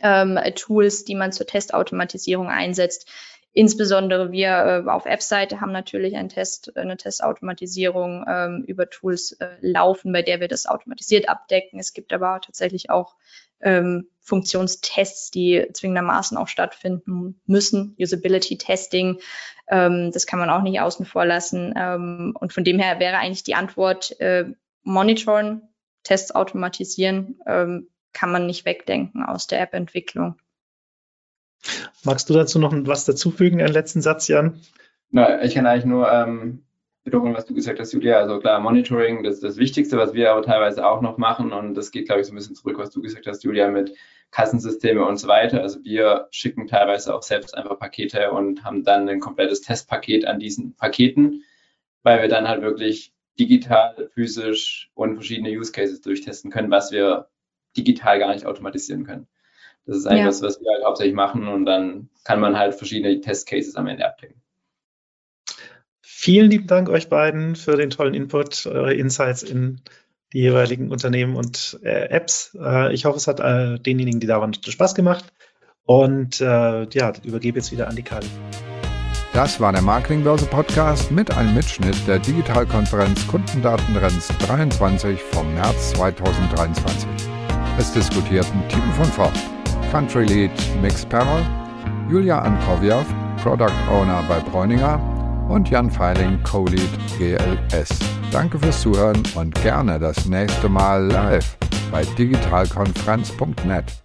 ähm, Tools, die man zur Testautomatisierung einsetzt. Insbesondere wir äh, auf App-Seite haben natürlich ein Test, eine Testautomatisierung ähm, über Tools äh, laufen, bei der wir das automatisiert abdecken. Es gibt aber tatsächlich auch ähm, Funktionstests, die zwingendermaßen auch stattfinden müssen. Usability Testing, ähm, das kann man auch nicht außen vor lassen. Ähm, und von dem her wäre eigentlich die Antwort äh, monitoren, Tests automatisieren, ähm, kann man nicht wegdenken aus der App-Entwicklung. Magst du dazu noch was dazufügen, einen letzten Satz, Jan? Na, ich kann eigentlich nur ähm, wiederholen, was du gesagt hast, Julia. Also klar, Monitoring, das ist das Wichtigste, was wir aber teilweise auch noch machen. Und das geht, glaube ich, so ein bisschen zurück, was du gesagt hast, Julia, mit Kassensysteme und so weiter. Also wir schicken teilweise auch selbst einfach Pakete und haben dann ein komplettes Testpaket an diesen Paketen, weil wir dann halt wirklich digital, physisch und verschiedene Use Cases durchtesten können, was wir digital gar nicht automatisieren können. Das ist eigentlich ja. was, was wir halt hauptsächlich machen und dann kann man halt verschiedene Testcases am Ende abdecken. Vielen lieben Dank euch beiden für den tollen Input, eure Insights in die jeweiligen Unternehmen und äh, Apps. Äh, ich hoffe, es hat äh, denjenigen, die da waren, Spaß gemacht. Und äh, ja, übergebe jetzt wieder an die Kali. Das war der Marketingbörse Podcast mit einem Mitschnitt der Digitalkonferenz Kundendatentrends 23 vom März 2023. Es diskutierten Timo von Fort, Country Lead Mix Panel, Julia Ankovjov, Product Owner bei Bräuninger und Jan Feiling, Co-Lead GLS. Danke fürs Zuhören und gerne das nächste Mal live bei digitalkonferenz.net.